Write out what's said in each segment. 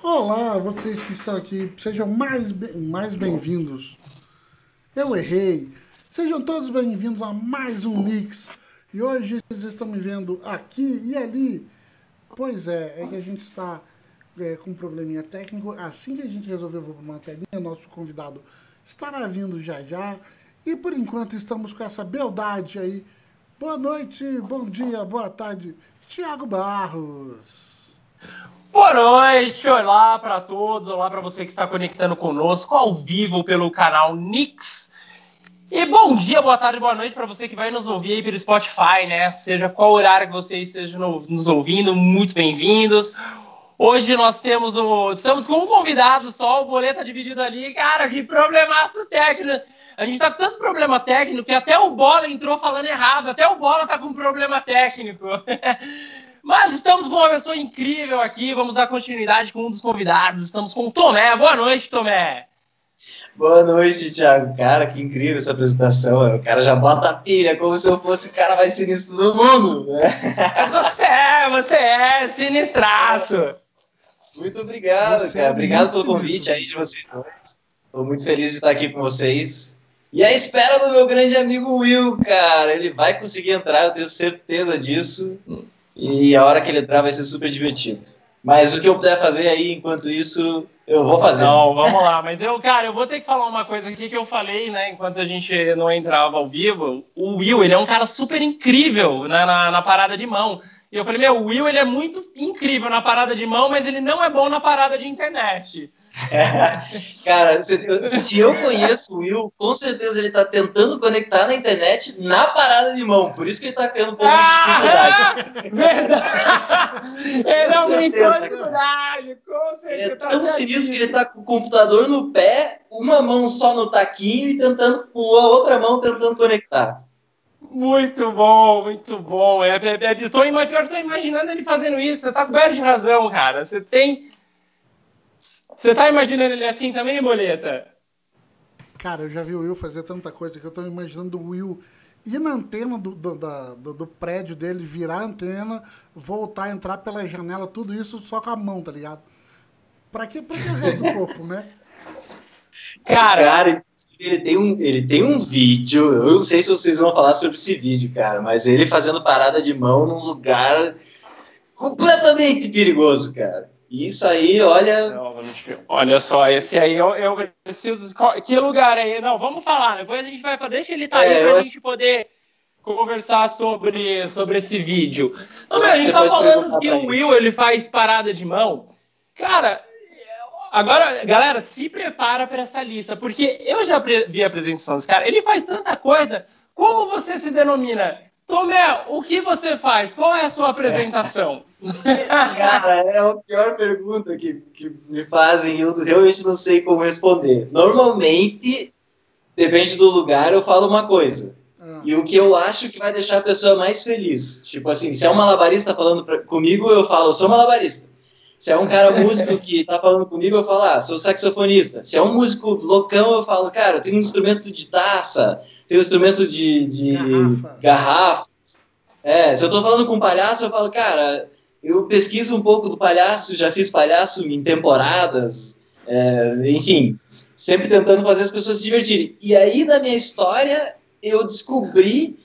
Olá, vocês que estão aqui, sejam mais, mais bem-vindos. Eu errei. Sejam todos bem-vindos a mais um Mix. E hoje vocês estão me vendo aqui e ali. Pois é, é que a gente está é, com um probleminha técnico. Assim que a gente resolver para uma telinha, nosso convidado estará vindo já já. E por enquanto estamos com essa beldade aí. Boa noite, bom dia, boa tarde, Tiago Barros. Boa noite, olá para todos, olá para você que está conectando conosco ao vivo pelo canal Nix. E bom dia, boa tarde, boa noite para você que vai nos ouvir aí pelo Spotify, né? Seja qual horário que você esteja nos ouvindo, muito bem-vindos. Hoje nós temos o. Estamos com um convidado só, o boleto dividido ali. Cara, que problemaço técnico. A gente tá com tanto problema técnico que até o Bola entrou falando errado, até o Bola tá com problema técnico. Mas estamos com uma pessoa incrível aqui. Vamos dar continuidade com um dos convidados. Estamos com o Tomé. Boa noite, Tomé. Boa noite, Thiago. Cara, que incrível essa apresentação. O cara já bota a pilha como se eu fosse o cara mais sinistro do mundo. Você é, você é sinistraço. Muito obrigado, você cara. É obrigado pelo convite aí de vocês dois. Estou muito feliz de estar aqui com vocês. E a espera do meu grande amigo Will, cara. Ele vai conseguir entrar, eu tenho certeza disso. E a hora que ele entrar vai ser super divertido. Mas o que eu puder fazer aí enquanto isso, eu vou fazer. Não, vamos lá. Mas eu, cara, eu vou ter que falar uma coisa aqui que eu falei, né, enquanto a gente não entrava ao vivo. O Will, ele é um cara super incrível na, na, na parada de mão. E eu falei, meu, o Will, ele é muito incrível na parada de mão, mas ele não é bom na parada de internet. Cara, se, se, eu conheço o Will, com certeza ele tá tentando conectar na internet na parada de mão. Por isso que ele tá tendo um pouco ah, de dificuldade. Verdade! ele aumentou a dificuldade, com certeza. É tão sinistro que ele tá com o computador no pé, uma mão só no taquinho e tentando, com a outra mão tentando conectar. Muito bom, muito bom. É, é, é, tô, pior, tô imaginando ele fazendo isso. Você tá coberto de razão, cara. Você tem você tá imaginando ele assim também, Boleta? Cara, eu já vi o Will fazer tanta coisa que eu tô imaginando o Will ir na antena do, do, do, do prédio dele, virar a antena, voltar, entrar pela janela, tudo isso só com a mão, tá ligado? Pra que, pra que o resto do corpo, né? Cara, cara, ele tem, um, ele tem um vídeo, eu não sei se vocês vão falar sobre esse vídeo, cara, mas ele fazendo parada de mão num lugar completamente perigoso, cara. Isso aí, olha. olha só, esse aí eu, eu preciso. Que lugar aí? Não, vamos falar. Depois a gente vai. Deixa ele estar tá é, aí pra eu... gente poder conversar sobre, sobre esse vídeo. Não, a gente tá falando que o Will ele faz parada de mão. Cara, agora, galera, se prepara para essa lista, porque eu já vi a apresentação desse cara. Ele faz tanta coisa. Como você se denomina? Tomé, o que você faz? Qual é a sua apresentação? Cara, é a pior pergunta que, que me fazem e eu realmente não sei como responder. Normalmente, depende do lugar, eu falo uma coisa. Ah. E o que eu acho que vai deixar a pessoa mais feliz. Tipo assim, se é um malabarista falando pra, comigo, eu falo, sou malabarista. Se é um cara músico que tá falando comigo, eu falo, ah, sou saxofonista. Se é um músico loucão, eu falo, cara, eu tenho um instrumento de taça, tenho um instrumento de, de garrafa. garrafa. É, se eu tô falando com um palhaço, eu falo, cara, eu pesquiso um pouco do palhaço, já fiz palhaço em temporadas, é, enfim, sempre tentando fazer as pessoas se divertirem. E aí, na minha história, eu descobri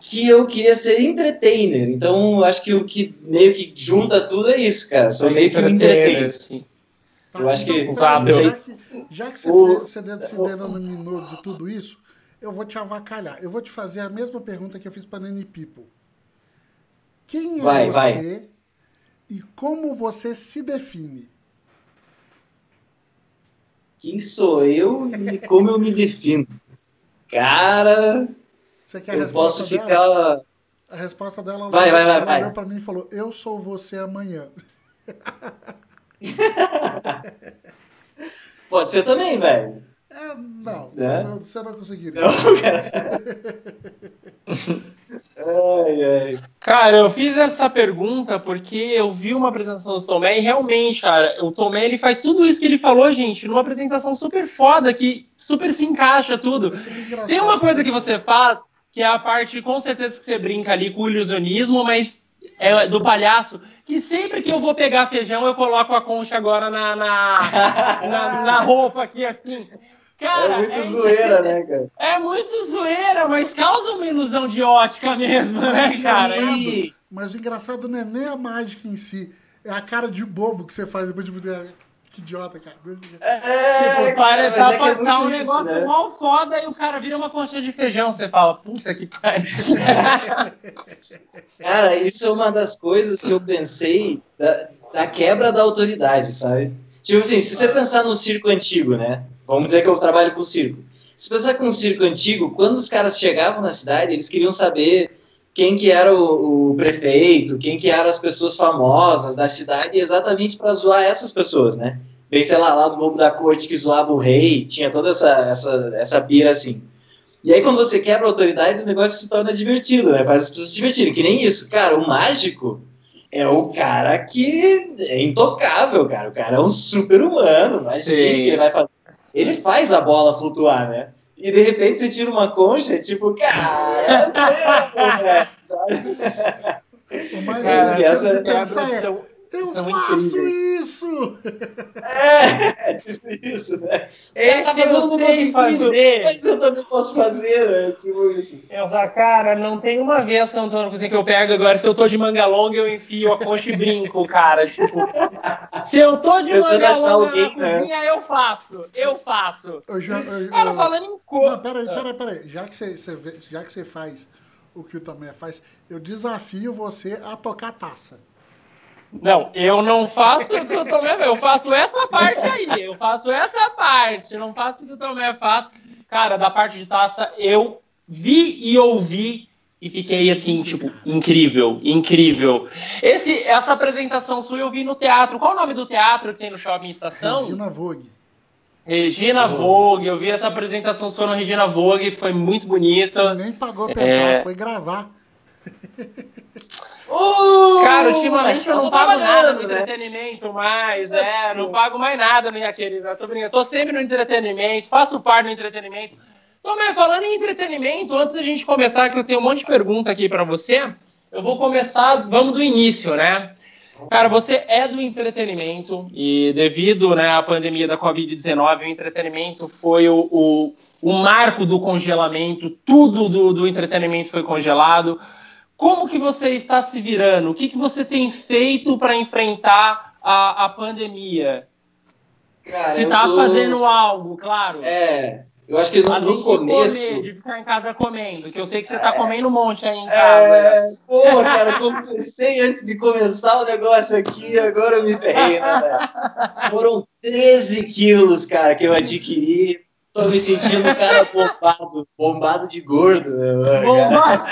que eu queria ser entertainer. Então, acho que o que meio que junta tudo é isso, cara. Sou meio que um entertainer. Sim. Eu acho que. Então, já, que já que você, o, fez, você se denominou de tudo isso, eu vou te avacalhar. Eu vou te fazer a mesma pergunta que eu fiz para Nani People. Quem é vai, você vai e como você se define? Quem sou eu e como eu me defino? Cara, você quer eu posso ficar. Dela? A resposta dela vai, vai, vai, vai. olhou para mim e falou: Eu sou você amanhã. Pode ser também, velho. É, não, é? Você, não, conseguiria. Não, cara. ai, ai. cara, eu fiz essa pergunta porque eu vi uma apresentação do Tomé e realmente, cara, o Tomé ele faz tudo isso que ele falou, gente, numa apresentação super foda que super se encaixa tudo. É Tem uma coisa que você faz que é a parte, com certeza, que você brinca ali com o ilusionismo, mas é do palhaço, que sempre que eu vou pegar feijão, eu coloco a concha agora na, na, na, na roupa aqui, assim. Cara, é muito é, zoeira, né, cara? É muito zoeira, mas causa uma ilusão de ótica mesmo, né, cara? E... Mas o engraçado não é nem a mágica em si, é a cara de bobo que você faz depois de que idiota, cara. É, tipo, parece é tá, é tá um negócio né? mal foda e o cara vira uma concha de feijão. Você fala, puta que pariu. cara, isso é uma das coisas que eu pensei da, da quebra da autoridade, sabe? Tipo assim, se você pensar no circo antigo, né? Vamos dizer que eu trabalho com circo. Se pensar com o circo antigo, quando os caras chegavam na cidade, eles queriam saber quem que era o, o, prefeito, quem que eram as pessoas famosas da cidade, exatamente para zoar essas pessoas, né? Bem, sei lá, lá do Lobo da Corte que zoava o rei, tinha toda essa, essa, essa pira assim. E aí, quando você quebra a autoridade, o negócio se torna divertido, né? Faz as pessoas se divertirem. Que nem isso. Cara, o mágico é o cara que é intocável, cara. O cara é um super-humano, imagina, ele vai fazer. Ele faz a bola flutuar, né? e de repente você tira uma concha, tipo, cara, é, sabe? O mais é, essa, é, eu São faço isso! É, é tipo isso, né? É, tá fazendo eu fazer. Mas eu também posso fazer, né? Tipo isso. Eu falo, cara, não tem uma vez que eu não tô na cozinha que eu pego agora. Se eu tô de manga longa, eu enfio a concha e brinco, cara. Tipo, se eu tô de manga longa alguém, na né? cozinha, eu faço. Eu faço. Eu já, eu, cara, eu, falando em cor. Não, peraí, peraí, peraí. Já que você, você, já que você faz o que o Tomé faz, eu desafio você a tocar taça. Não, eu não faço o que o Tomé eu faço essa parte aí, eu faço essa parte, não faço o que o Tomé faz. Cara, da parte de taça, eu vi e ouvi e fiquei assim, tipo, incrível, incrível. Esse, essa apresentação sua eu vi no teatro. Qual o nome do teatro que tem no Shopping Estação? Regina Vogue. Regina Vogue, eu vi essa apresentação sua no Regina Vogue, foi muito bonita. Nem pagou pra é... foi gravar. Uh, Cara, ultimamente eu não pago nada no né? entretenimento mais, é, não pago mais nada, minha querida. Tô brincando, tô sempre no entretenimento, faço parte do entretenimento. Tô me falando em entretenimento, antes da gente começar, que eu tenho um monte de pergunta aqui para você, eu vou começar, vamos do início, né? Cara, você é do entretenimento e devido né, à pandemia da Covid-19, o entretenimento foi o, o, o marco do congelamento, tudo do, do entretenimento foi congelado. Como que você está se virando? O que, que você tem feito para enfrentar a, a pandemia? Cara, Se está tô... fazendo algo, claro. É, eu acho que no, no começo. De, comer, de ficar em casa comendo, que eu sei que você está é, comendo um monte aí em casa. É, né? pô, cara, comecei antes de começar o negócio aqui, agora eu me ferrei, né, velho? Foram 13 quilos, cara, que eu adquiri Tô me sentindo um cara bombado, bombado de gordo, né? Bombado.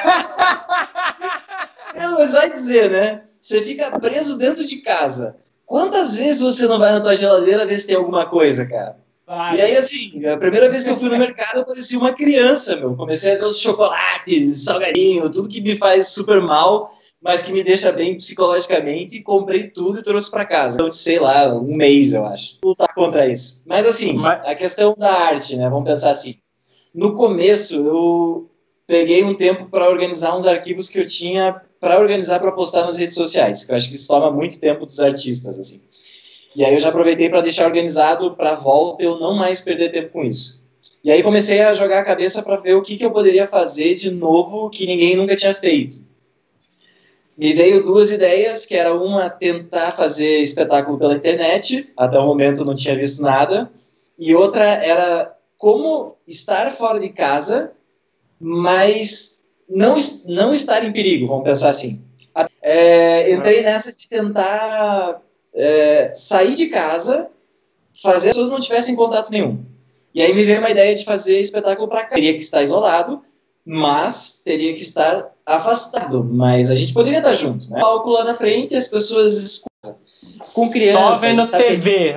É, mas vai dizer, né? Você fica preso dentro de casa. Quantas vezes você não vai na tua geladeira ver se tem alguma coisa, cara? Vai. E aí, assim, a primeira vez que eu fui no mercado, eu parecia uma criança, meu. Comecei a ver os chocolates, salgadinho, tudo que me faz super mal mas que me deixa bem psicologicamente, comprei tudo e trouxe para casa. Então, sei lá, um mês, eu acho. Lutar contra isso. Mas assim, mas... a questão da arte, né? Vamos pensar assim. No começo, eu peguei um tempo para organizar uns arquivos que eu tinha para organizar para postar nas redes sociais, que eu acho que isso toma muito tempo dos artistas, assim. E aí eu já aproveitei para deixar organizado para volta eu não mais perder tempo com isso. E aí comecei a jogar a cabeça para ver o que, que eu poderia fazer de novo que ninguém nunca tinha feito me veio duas ideias, que era uma tentar fazer espetáculo pela internet, até o momento não tinha visto nada, e outra era como estar fora de casa, mas não, não estar em perigo, vamos pensar assim. É, entrei nessa de tentar é, sair de casa, fazer as pessoas não tivessem contato nenhum. E aí me veio uma ideia de fazer espetáculo para cá. Teria que estar isolado, mas teria que estar afastado. Mas a gente poderia estar junto, né? Palco lá na frente, as pessoas escutam. Com crianças. Só vendo TV.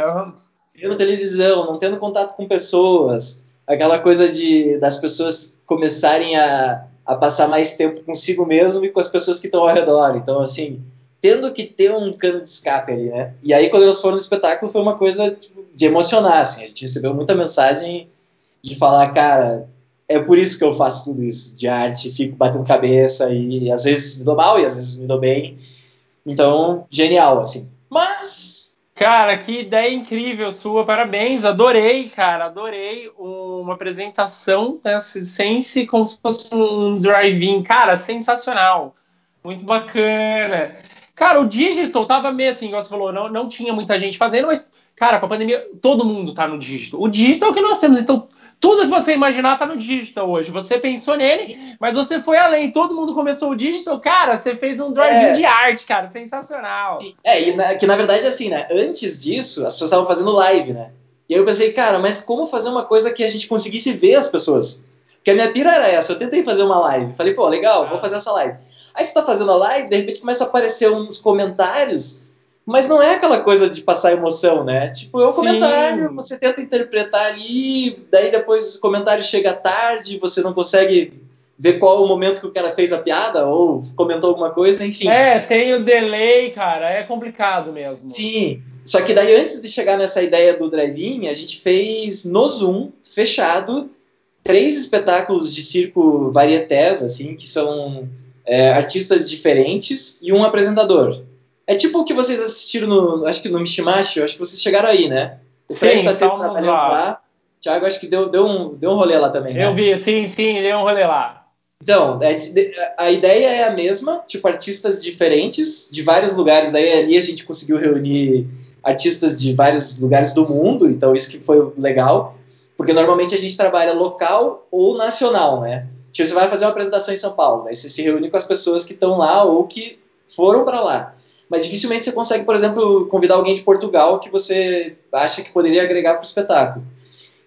Vendo televisão, não tendo contato com pessoas. Aquela coisa de das pessoas começarem a, a passar mais tempo consigo mesmo e com as pessoas que estão ao redor. Então, assim, tendo que ter um cano de escape ali, né? E aí, quando elas foram no espetáculo, foi uma coisa tipo, de emocionar, assim. A gente recebeu muita mensagem de falar, cara, é por isso que eu faço tudo isso de arte, fico batendo cabeça e às vezes me dou mal e às vezes me dou bem. Então, genial, assim. Mas. Cara, que ideia incrível sua, parabéns, adorei, cara, adorei uma apresentação né, Sense como se fosse um drive-in, cara, sensacional, muito bacana. Cara, o digital tava meio assim, igual você falou, não, não tinha muita gente fazendo, mas, cara, com a pandemia, todo mundo tá no digital. O digital é o que nós temos, então tudo que você imaginar tá no digital hoje. Você pensou nele, mas você foi além. Todo mundo começou o digital. Cara, você fez um drive é. de arte, cara. Sensacional. É, e na, que na verdade, assim, né? Antes disso, as pessoas estavam fazendo live, né? E aí eu pensei, cara, mas como fazer uma coisa que a gente conseguisse ver as pessoas? Porque a minha pira era essa. Eu tentei fazer uma live. Falei, pô, legal, vou fazer essa live. Aí você tá fazendo a live, de repente começa a aparecer uns comentários mas não é aquela coisa de passar emoção, né? Tipo, é um Sim. comentário, você tenta interpretar ali, daí depois o comentário chega tarde, você não consegue ver qual o momento que o cara fez a piada ou comentou alguma coisa, enfim. É, tem o delay, cara, é complicado mesmo. Sim. Só que daí antes de chegar nessa ideia do drive-in, a gente fez no Zoom, fechado, três espetáculos de circo varietés, assim, que são é, artistas diferentes e um apresentador. É tipo o que vocês assistiram no. Acho que no Mishimashi, acho que vocês chegaram aí, né? O Fred está sempre trabalhando lá. lá. Thiago, acho que deu, deu, um, deu um rolê lá também. Né? Eu vi, sim, sim, deu um rolê lá. Então, é, a ideia é a mesma, tipo, artistas diferentes, de vários lugares. Daí ali a gente conseguiu reunir artistas de vários lugares do mundo, então isso que foi legal. Porque normalmente a gente trabalha local ou nacional, né? Tipo, você vai fazer uma apresentação em São Paulo, daí você se reúne com as pessoas que estão lá ou que foram para lá mas dificilmente você consegue, por exemplo, convidar alguém de Portugal que você acha que poderia agregar para o espetáculo.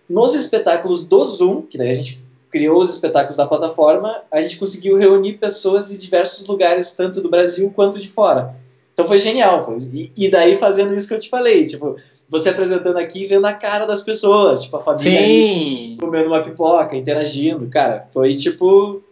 Nos espetáculos do Zoom, que daí a gente criou os espetáculos da plataforma, a gente conseguiu reunir pessoas de diversos lugares, tanto do Brasil quanto de fora. Então foi genial. Foi. E, e, daí fazendo isso que eu te falei, tipo, você apresentando aqui e vendo a cara das pessoas, tipo, a família aí, comendo uma pipoca, interagindo, cara, foi tipo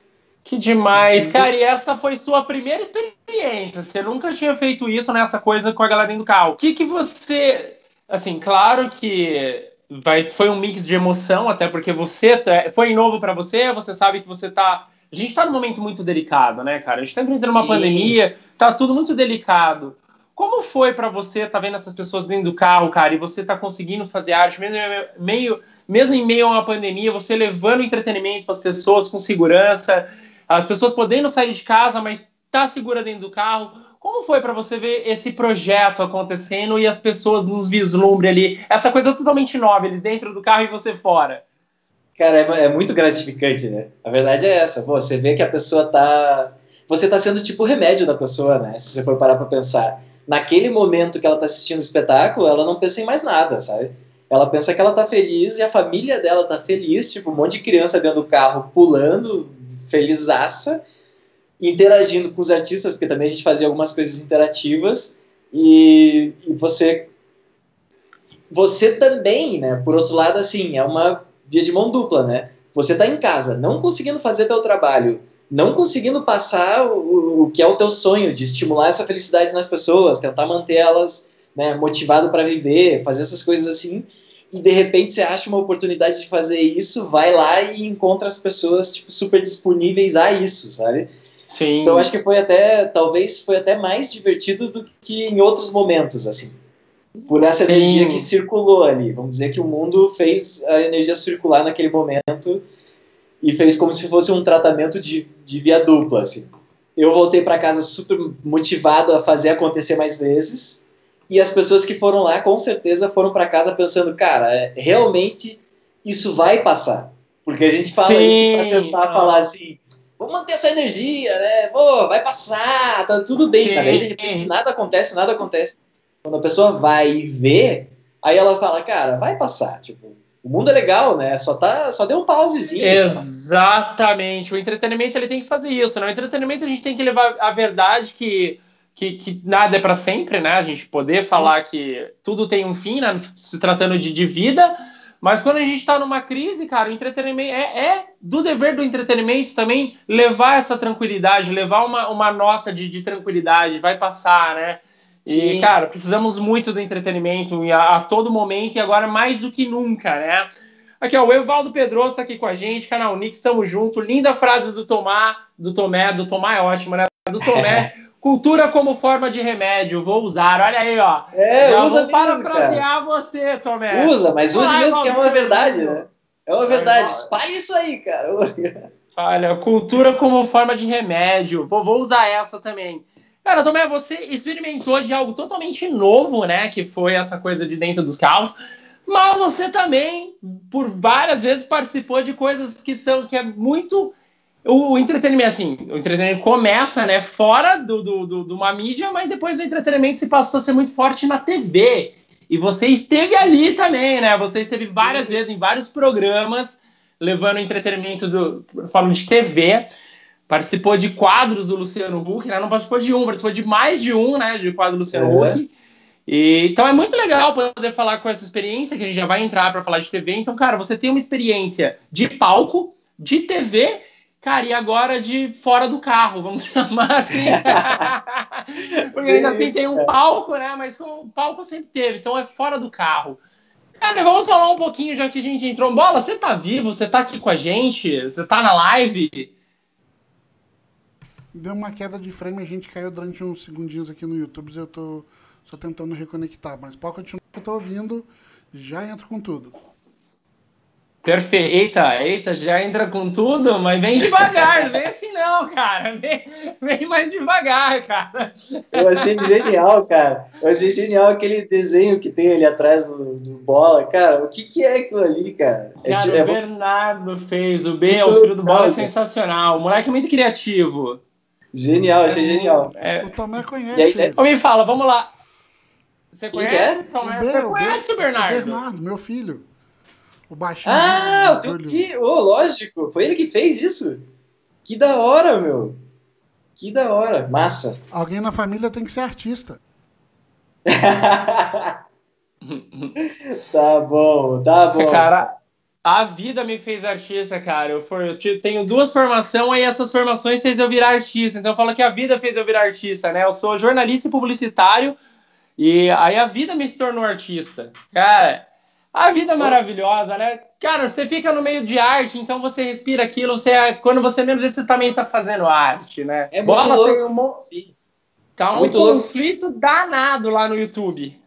que demais, cara. E essa foi sua primeira experiência. Você nunca tinha feito isso nessa coisa com a galera dentro do carro. O que que você. Assim, claro que vai, foi um mix de emoção, até porque você tá, foi novo para você, você sabe que você tá. A gente tá num momento muito delicado, né, cara? A gente tá enfrentando uma Sim. pandemia, tá tudo muito delicado. Como foi para você tá vendo essas pessoas dentro do carro, cara, e você tá conseguindo fazer arte, mesmo, meio, mesmo em meio a uma pandemia, você levando entretenimento para as pessoas com segurança? As pessoas podendo sair de casa, mas tá segura dentro do carro. Como foi para você ver esse projeto acontecendo e as pessoas nos vislumbre ali? Essa coisa totalmente nova, eles dentro do carro e você fora. Cara, é, é muito gratificante, né? A verdade é essa. Você vê que a pessoa tá. Você tá sendo tipo o remédio da pessoa, né? Se você for parar pra pensar. Naquele momento que ela tá assistindo o espetáculo, ela não pensa em mais nada, sabe? Ela pensa que ela tá feliz e a família dela tá feliz, tipo, um monte de criança dentro do carro pulando, felizaça, interagindo com os artistas, porque também a gente fazia algumas coisas interativas, e, e você você também, né, por outro lado, assim, é uma via de mão dupla, né? Você está em casa, não conseguindo fazer teu trabalho, não conseguindo passar o, o que é o teu sonho de estimular essa felicidade nas pessoas, tentar manter elas né, motivado para viver, fazer essas coisas assim, e de repente você acha uma oportunidade de fazer isso, vai lá e encontra as pessoas tipo, super disponíveis a isso, sabe? Sim. Então acho que foi até, talvez foi até mais divertido do que em outros momentos, assim. Por essa Sim. energia que circulou ali. Vamos dizer que o mundo fez a energia circular naquele momento e fez como se fosse um tratamento de, de via dupla, assim. Eu voltei para casa super motivado a fazer acontecer mais vezes e as pessoas que foram lá, com certeza, foram para casa pensando, cara, é, realmente isso vai passar. Porque a gente fala Sim. isso para tentar falar assim, vamos manter essa energia, né? Pô, vai passar, tá tudo bem, Sim. cara. Aí, de repente, nada acontece, nada acontece. Quando a pessoa vai e vê, aí ela fala, cara, vai passar, tipo, o mundo é legal, né? Só tá, só deu um pausezinho. Exatamente. Só. O entretenimento ele tem que fazer isso, né? O entretenimento a gente tem que levar a verdade que que, que nada é para sempre, né? A gente poder falar que tudo tem um fim, né? Se tratando de, de vida, mas quando a gente está numa crise, cara, o entretenimento é, é, do dever do entretenimento também levar essa tranquilidade, levar uma, uma nota de, de tranquilidade, vai passar, né? E, Sim. cara, precisamos muito do entretenimento a, a, todo momento e agora mais do que nunca, né? Aqui, ó, o Evaldo Pedroso tá aqui com a gente, canal Nix, tamo junto. Linda frase do Tomá, do Tomé, do Tomá é ótimo, né? Do Tomé. Cultura como forma de remédio, vou usar. Olha aí, ó. É, Já usa vou parafrasear você, Tomé. Usa, mas use Vai, mesmo, que é uma verdade, né? É uma verdade. Espalhe isso aí, cara. Olha, cultura como forma de remédio. Vou, vou usar essa também. Cara, Tomé, você experimentou de algo totalmente novo, né? Que foi essa coisa de dentro dos carros. Mas você também, por várias vezes, participou de coisas que são que é muito. O, entretenimento, assim, o entretenimento começa, né, fora do, do, do- de uma mídia, mas depois o entretenimento se passou a ser muito forte na TV. E você esteve ali também, né? Você esteve várias vezes em vários programas, levando entretenimento do forma de TV. Participou de quadros do Luciano Huck, né? Não participou de um, participou de mais de um, né? De quadro do Luciano É. Huck. E, então é muito legal poder falar com essa experiência, que a gente já vai entrar para falar de TV. Então, cara, você tem uma experiência de palco, de TV, cara, e agora de fora do carro, vamos chamar assim. Porque ainda assim tem um palco, né? Mas o palco sempre teve, então é fora do carro. Cara, vamos falar um pouquinho, já que a gente entrou. Bola, você tá vivo? Você tá aqui com a gente? Você tá na live? Deu uma queda de frame, a gente caiu durante uns segundinhos aqui no YouTube, eu tô só tentando reconectar, mas pode continuar que eu tô ouvindo, já entro com tudo. Perfeito. Eita, eita, já entra com tudo, mas vem devagar, não vem assim não, cara. Vem, vem mais devagar, cara. Eu achei genial, cara. Eu achei genial aquele desenho que tem ali atrás do, do bola. Cara, o que, que é aquilo ali, cara? É, Cara, tipo- o é Bernardo fez, o B, o filho do Bola é sensacional. O moleque é muito criativo. genial, achei genial. É, O Tomé E aí, conhece é- me fala, vamos lá. Você Quem conhece? Tomé? O Você o conhece o Bernardo? O Bernardo, meu filho. O baixinho. Ah, o teu filho. Ô, lógico. Foi ele que fez isso. Que da hora, meu. Que da hora. Massa. Alguém na família tem que ser artista. Tá bom, tá bom. Cara, a vida me fez artista, cara. Eu, for- eu tenho duas formações, aí essas formações fez eu virar artista. Então eu falo que a vida fez eu virar artista, né? Eu sou jornalista e publicitário, e aí a vida me tornou artista. Cara, a vida é maravilhosa, né? Cara, você fica no meio de arte, então você respira aquilo, você, quando você menos vê, você também tá fazendo arte, né? É muito Bola louco. tem um, mo-. Tá um Muito louco. conflito danado lá no YouTube.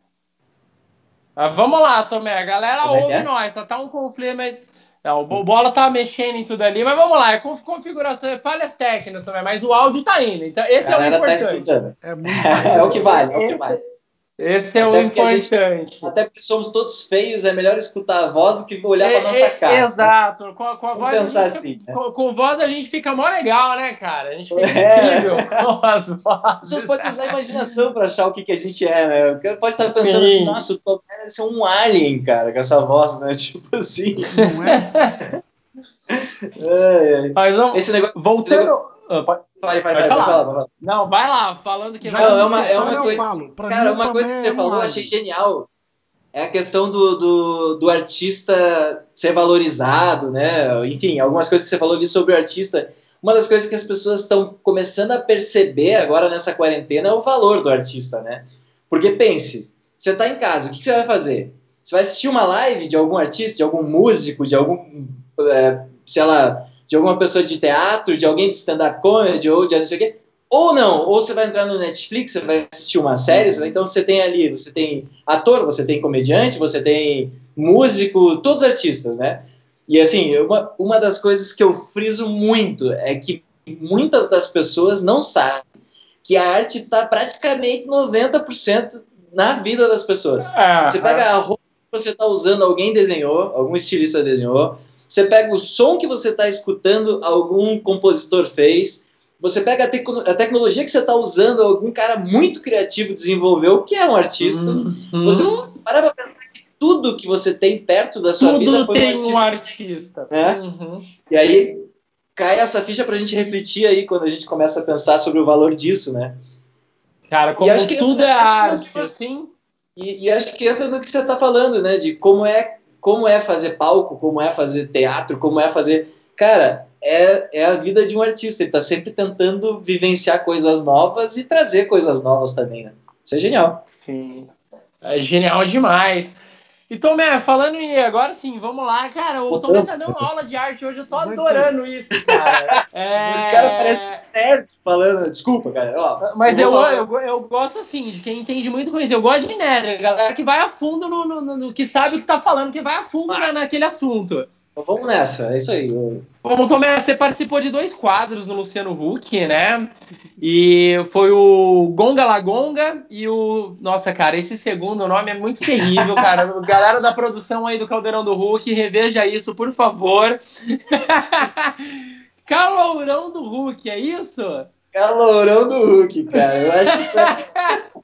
Mas vamos lá, Tomé. A galera Como é ouve é? nós. Só tá um conflito, mas. Não, o Bo- Bola tá mexendo em tudo ali, mas vamos lá. É conf- configuração, é falhas técnicas também, mas o áudio tá indo. Então, esse é o tá importante. escutando. É muito. É o que vale, é o que vale. Esse é Até o a gente- importante. Até porque somos todos feios, é melhor escutar a voz do que olhar pra É, nossa é, cara. Exato. Com, a- com a Vamos voz. a pensar gente assim, fica- né? com, com voz a gente fica mó legal, né, cara? A gente fica É. incrível com as As pessoas vozes. podem usar a imaginação pra achar o que, que a gente é, né? O cara pode estar pensando Sim. assim, nossa, o Tomé deve ser um alien, cara, com essa voz, né? Tipo assim. Não é? Ai, ai. Mas vamos. Esse negócio. Voltando. Ah, pode- Vai, vai, vai, vai, falar. vai, vai. Não, vai lá, falando que Não, é uma- é uma eu coisa- Cara, uma coisa que você é falou, eu achei genial. É a questão do, do, do artista ser valorizado, né? Enfim, algumas coisas que você falou ali sobre o artista. Uma das coisas que as pessoas estão começando a perceber agora nessa quarentena é o valor do artista, né? Porque pense, você está em casa, o que, que você vai fazer? Você vai assistir uma live de algum artista, de algum músico, de algum, é, sei lá, de alguma pessoa de teatro, de alguém de stand-up comedy ou de não sei o quê? Ou não, ou você vai entrar no Netflix, você vai assistir uma série, você vai- então você tem ali, você tem ator, você tem comediante, você tem músico, todos artistas, né? E assim, uma, uma das coisas que eu friso muito é que muitas das pessoas não sabem que a arte está praticamente 90% na vida das pessoas. É, Você pega a roupa que você está usando, alguém desenhou, algum estilista desenhou. Você pega o som que você está escutando, algum compositor fez. Você pega a, a tecnologia que você está usando, algum cara muito criativo desenvolveu, que é um artista. Uhum. Você para pra pensar que tudo que você tem perto da sua vida Tudo foi um tem artista. um artista. É. Uhum. E aí cai essa ficha pra gente refletir aí quando a gente começa a pensar sobre o valor disso, né? Cara, como acho que tudo é arte, assim. E, e acho que entra no que você está falando, né? De como é, como é fazer palco, como é fazer teatro, como é fazer. Cara, é, é a vida de um artista. Ele está sempre tentando vivenciar coisas novas e trazer coisas novas também, né? Isso é genial. Sim. É genial demais. E Tomé, falando em agora sim, vamos lá, cara. O Tomé tá dando aula de arte hoje, eu tô adorando isso, cara. É... O cara parece certo falando. Desculpa, cara. Ó, Mas eu, eu, eu, eu, gosto assim, de quem entende muito com isso. Eu gosto de nerd, galera que vai a fundo no, no, no, no que sabe o que tá falando, que vai a fundo na, naquele assunto. Então vamos nessa, é isso aí. Bom, Tomé, você participou de dois quadros no Luciano Huck, né? E foi o Gonga Lagonga e o. Nossa, cara, esse segundo nome é muito terrível, cara. Galera da produção aí do Caldeirão do Hulk, reveja isso, por favor. Calourão do Hulk, é isso? Calourão do Hulk, cara. Eu acho que.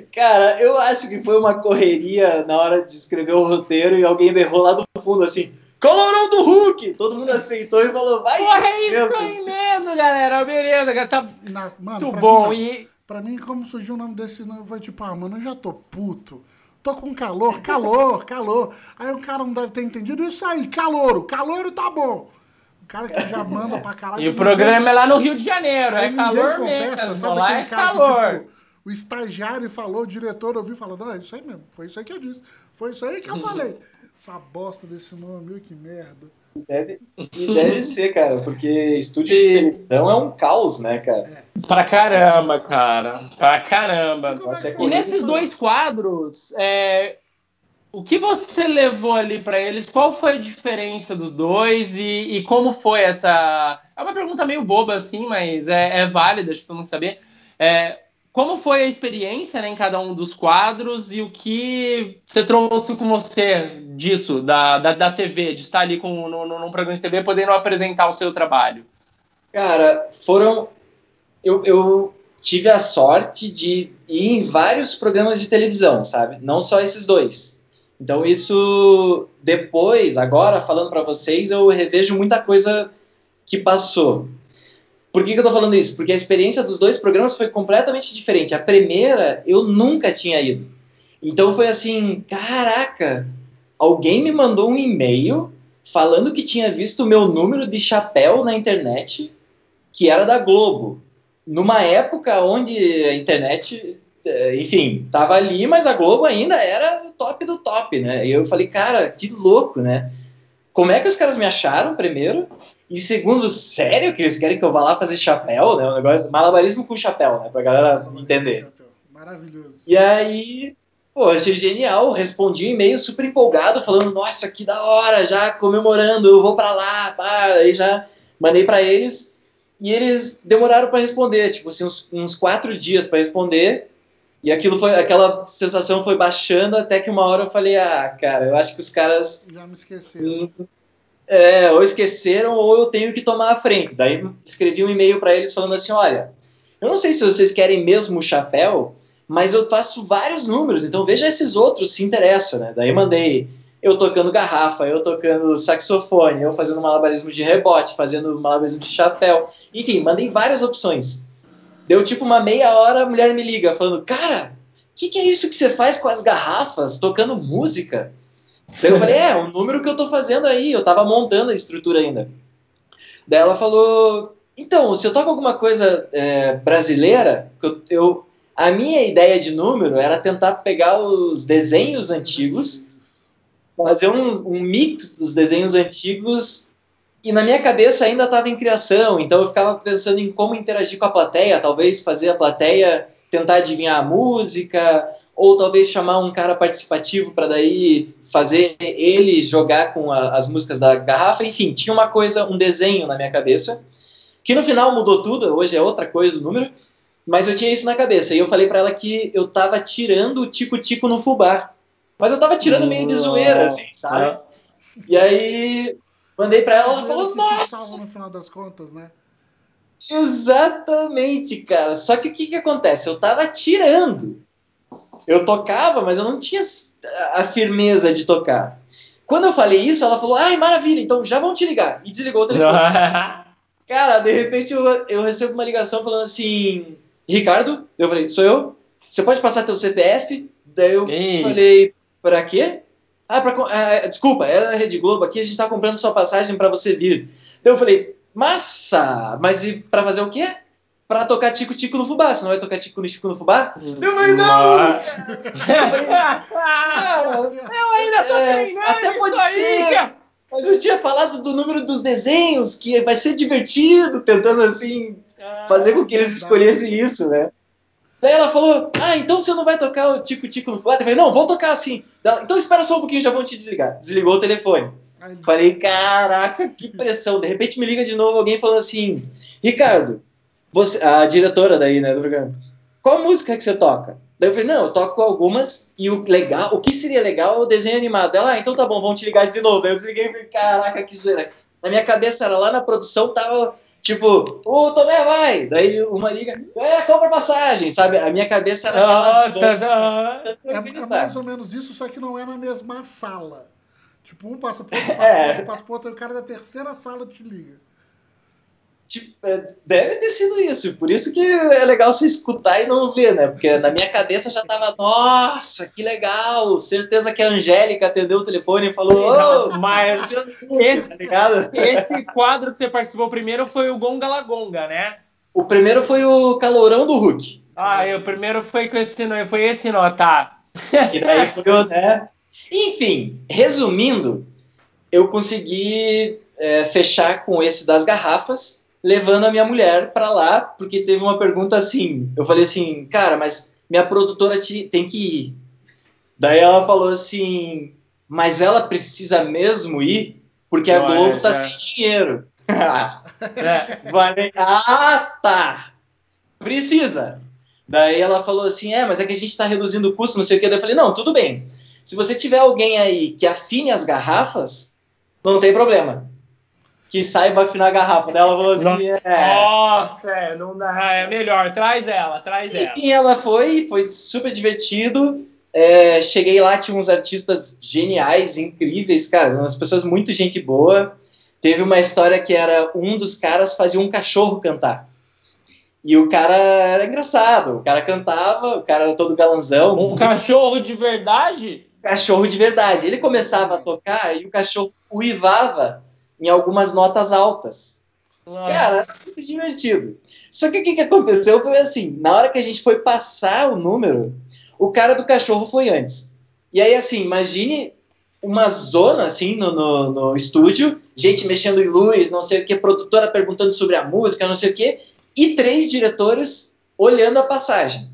Cara, eu acho que foi uma correria na hora de escrever o roteiro e alguém berrou lá do fundo assim: Colorão do Hulk! Todo mundo aceitou e falou, vai Porra, é isso aí mesmo, galera. Beleza, cara. Tá Na, mano, muito bom. Mim, e... Pra mim, como surgiu o nome desse nome, foi tipo, ah, mano, eu já tô puto. Tô com calor, calor, calor. Aí o cara não deve ter entendido isso aí, calor, calor tá bom. O cara que já manda pra caralho. E o programa tem... é lá no Rio de Janeiro, é calor contesta, mesmo. Sabe lá é calor. Que, tipo, o estagiário falou, o diretor ouviu e falou, não, é isso aí mesmo, foi isso aí que eu disse. Foi isso aí que eu falei. Essa bosta desse nome, que merda. Deve, e deve ser, cara, porque estúdio de televisão é um caos, né, cara? É. Pra caramba, cara. Pra caramba. E, e nesses dois quadros, é, o que você levou ali para eles? Qual foi a diferença dos dois e, e, como foi essa. É uma pergunta meio boba, assim, mas é, é válida, acho que todo mundo saber. É, como foi a experiência né, em cada um dos quadros e o que você trouxe com você disso, da, da, da TV, de estar ali com, no, no, num programa de TV, podendo apresentar o seu trabalho? Cara, foram. Eu, eu tive a sorte de ir em vários programas de televisão, sabe? Não só esses dois. Então, isso depois, agora falando para vocês, eu revejo muita coisa que passou. Por que, que eu tô falando isso? Porque a experiência dos dois programas foi completamente diferente. A primeira, eu nunca tinha ido. Então foi assim, caraca, alguém me mandou um e-mail falando que tinha visto o meu número de chapéu na internet, que era da Globo. Numa época onde a internet, eh, enfim, tava ali, mas a Globo ainda era o top do top, né? E eu falei, cara, que louco, né? Como é que os caras me acharam, primeiro? E segundo, sério que eles querem que eu vá lá fazer chapéu, né? Um negócio, malabarismo com chapéu, né? Pra galera entender. Maravilhoso. E aí, pô, achei genial. Respondi um e-mail super empolgado, falando, nossa, que da hora, já comemorando, eu vou pra lá, pá. Aí já mandei para eles. E eles demoraram para responder, tipo assim, uns, uns quatro dias para responder. E aquilo foi, aquela sensação foi baixando até que uma hora eu falei, ah, cara, eu acho que os caras. Já me esqueceram. É, ou esqueceram ou eu tenho que tomar a frente. Daí escrevi um e-mail para eles falando assim: olha, eu não sei se vocês querem mesmo o chapéu, mas eu faço vários números, então veja esses outros se interessa, né? Daí mandei eu tocando garrafa, eu tocando saxofone, eu fazendo malabarismo de rebote, fazendo malabarismo de chapéu. Enfim, mandei várias opções. Deu tipo uma meia hora, a mulher me liga falando: Cara, o que, que é isso que você faz com as garrafas, tocando música? Daí eu falei, é, o número que eu tô fazendo aí, eu tava montando a estrutura ainda. Daí ela falou, então, se eu toco alguma coisa é, brasileira, eu, eu, a minha ideia de número era tentar pegar os desenhos antigos, fazer um, um mix dos desenhos antigos, e na minha cabeça ainda estava em criação, então eu ficava pensando em como interagir com a plateia, talvez fazer a plateia tentar adivinhar a música, ou talvez chamar um cara participativo para daí fazer ele jogar com a, as músicas da garrafa, enfim, tinha uma coisa, um desenho na minha cabeça, que no final mudou tudo, hoje é outra coisa o número, mas eu tinha isso na cabeça, e eu falei para ela que eu tava tirando o tico-tico no fubá, mas eu tava tirando meio de zoeira, assim, sabe? E aí, mandei para ela, ela falou, nossa! no final das contas, né? Exatamente, cara. Só que o que, que acontece? Eu tava tirando eu tocava, mas eu não tinha a firmeza de tocar. Quando eu falei isso, ela falou: ai, maravilha, então já vão te ligar. E desligou o telefone. Cara, de repente eu, eu recebo uma ligação falando assim: Ricardo, eu falei: sou eu? Você pode passar teu CPF? Daí eu Ei. falei: pra quê? Ah, pra, é, desculpa, é a Rede Globo aqui, a gente tá comprando sua passagem para você vir. Daí eu falei: massa, mas e pra fazer o quê? Pra tocar Tico Tico no Fubá. Você não vai tocar Tico Tico no Fubá? Eu falei, não! eu ainda tô é, treinando Até pode ser. Aí, mas eu tinha falado do número dos desenhos, que vai ser divertido, tentando assim, fazer com que eles escolhessem isso, né? Daí ela falou: Ah, então você não vai tocar o Tico Tico no Fubá? Eu falei: Não, vou tocar assim. Então espera só um pouquinho, já vão te desligar. Desligou o telefone. Falei: Caraca, que pressão. De repente me liga de novo alguém falando assim: Ricardo, você, a diretora daí, né, do programa, qual música que você toca? Daí eu falei, não, eu toco algumas e o legal, o que seria legal é o desenho animado. Ela, ah, então tá bom, vamos te ligar de novo. Daí eu desliguei e falei, caraca, que zoeira. Na minha cabeça era lá na produção, tava tipo, o Tomé vai! Daí uma liga, é, compra passagem, sabe? A minha cabeça era ah, tá, tá. É, é, mais ou menos isso, só que não é na mesma sala. Tipo, um passa pro outro, passa é. pro outro, passa pro outro, e o cara da terceira sala te liga. Tipo, deve ter sido isso, por isso que é legal você escutar e não ver, né? Porque na minha cabeça já tava, nossa, que legal, certeza que a Angélica atendeu o telefone e falou, oh, mas esse, tá esse quadro que você participou primeiro foi o Gonga Lagonga, né? O primeiro foi o Calorão do Hulk. Ah, e o primeiro foi com esse foi esse nó, tá. E daí foi o, né? Enfim, resumindo, eu consegui é, fechar com esse das garrafas, levando a minha mulher para lá, porque teve uma pergunta assim. Eu falei assim, cara, mas minha produtora te, tem que ir. Daí ela falou assim, mas ela precisa mesmo ir, porque a Globo é, tá sem dinheiro. é. Vai, ah, tá. Precisa. Daí ela falou assim, é, mas é que a gente está reduzindo o custo, não sei o que. Daí eu falei, não, tudo bem. Se você tiver alguém aí que afine as garrafas, não tem problema que saiba afinar a garrafa. Daí ela falou assim: é. Nossa, é, não dá, é melhor, traz ela, traz ela. Enfim, ela foi, foi super divertido. É, cheguei lá, tinha uns artistas geniais, incríveis, cara, umas pessoas muito gente boa. Teve uma história que era um dos caras fazia um cachorro cantar. E o cara era engraçado, o cara cantava, o cara era todo galanzão. Um cachorro de verdade? Cachorro de verdade. Ele começava a tocar e o cachorro uivava em algumas notas altas. Nossa. Cara, muito divertido. Só que o que, que aconteceu foi assim: na hora que a gente foi passar o número, o cara do cachorro foi antes. E aí, assim, imagine uma zona assim no, no, no, estúdio, gente mexendo em luz, não sei o que, produtora perguntando sobre a música, não sei o que, e três diretores olhando a passagem.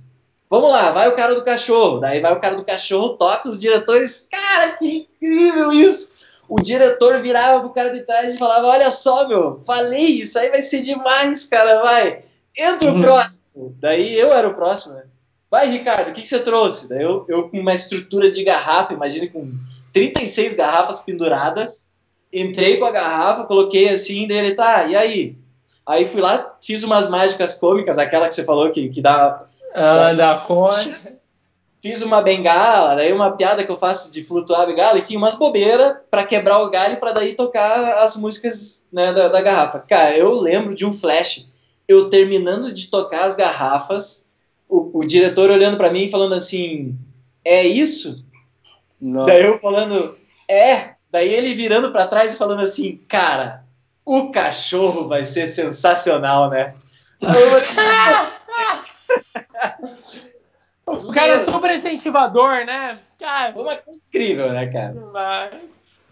Vamos lá, vai o cara do cachorro, daí vai o cara do cachorro, toca os diretores, cara, que incrível isso! O diretor virava pro cara de trás e falava: Olha só, meu, falei, isso aí vai ser demais, cara, vai. Entra o uhum. próximo. Daí eu era o próximo, né? Vai, Ricardo, o que, que você trouxe? Daí eu, eu com uma estrutura de garrafa, imagine com 36 garrafas penduradas, entrei com a garrafa, coloquei assim, daí ele, tá, e aí? Aí fui lá, fiz umas mágicas cômicas, aquela que você falou que, que dá. Ah, dá conta fiz uma bengala, daí uma piada que eu faço de flutuar a bengala, enfim, umas bobeiras para quebrar o galho para daí tocar as músicas né, da, da, garrafa. Cara, eu lembro de um flash, eu terminando de tocar as garrafas, o, o diretor olhando para mim e falando assim, é isso? Não. Daí eu falando, é. Daí ele virando para trás e falando assim, cara, o cachorro vai ser sensacional, né? O cara é super incentivador, né? Cara, Foi uma coisa incrível, né, cara? Mas,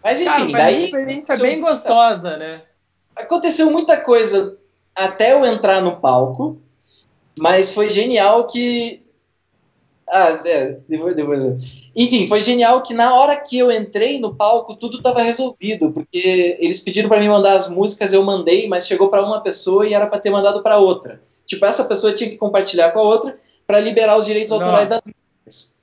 mas enfim, cara, daí. Uma experiência bem gostosa, né? Aconteceu muita coisa até eu entrar no palco, mas foi genial que. Ah, é, depois, depois. Enfim, foi genial que na hora que eu entrei no palco, tudo estava resolvido, porque eles pediram para mim mandar as músicas, eu mandei, mas chegou para uma pessoa e era para ter mandado para outra. Tipo, essa pessoa tinha que compartilhar com a outra, para liberar os direitos autorais das músicas.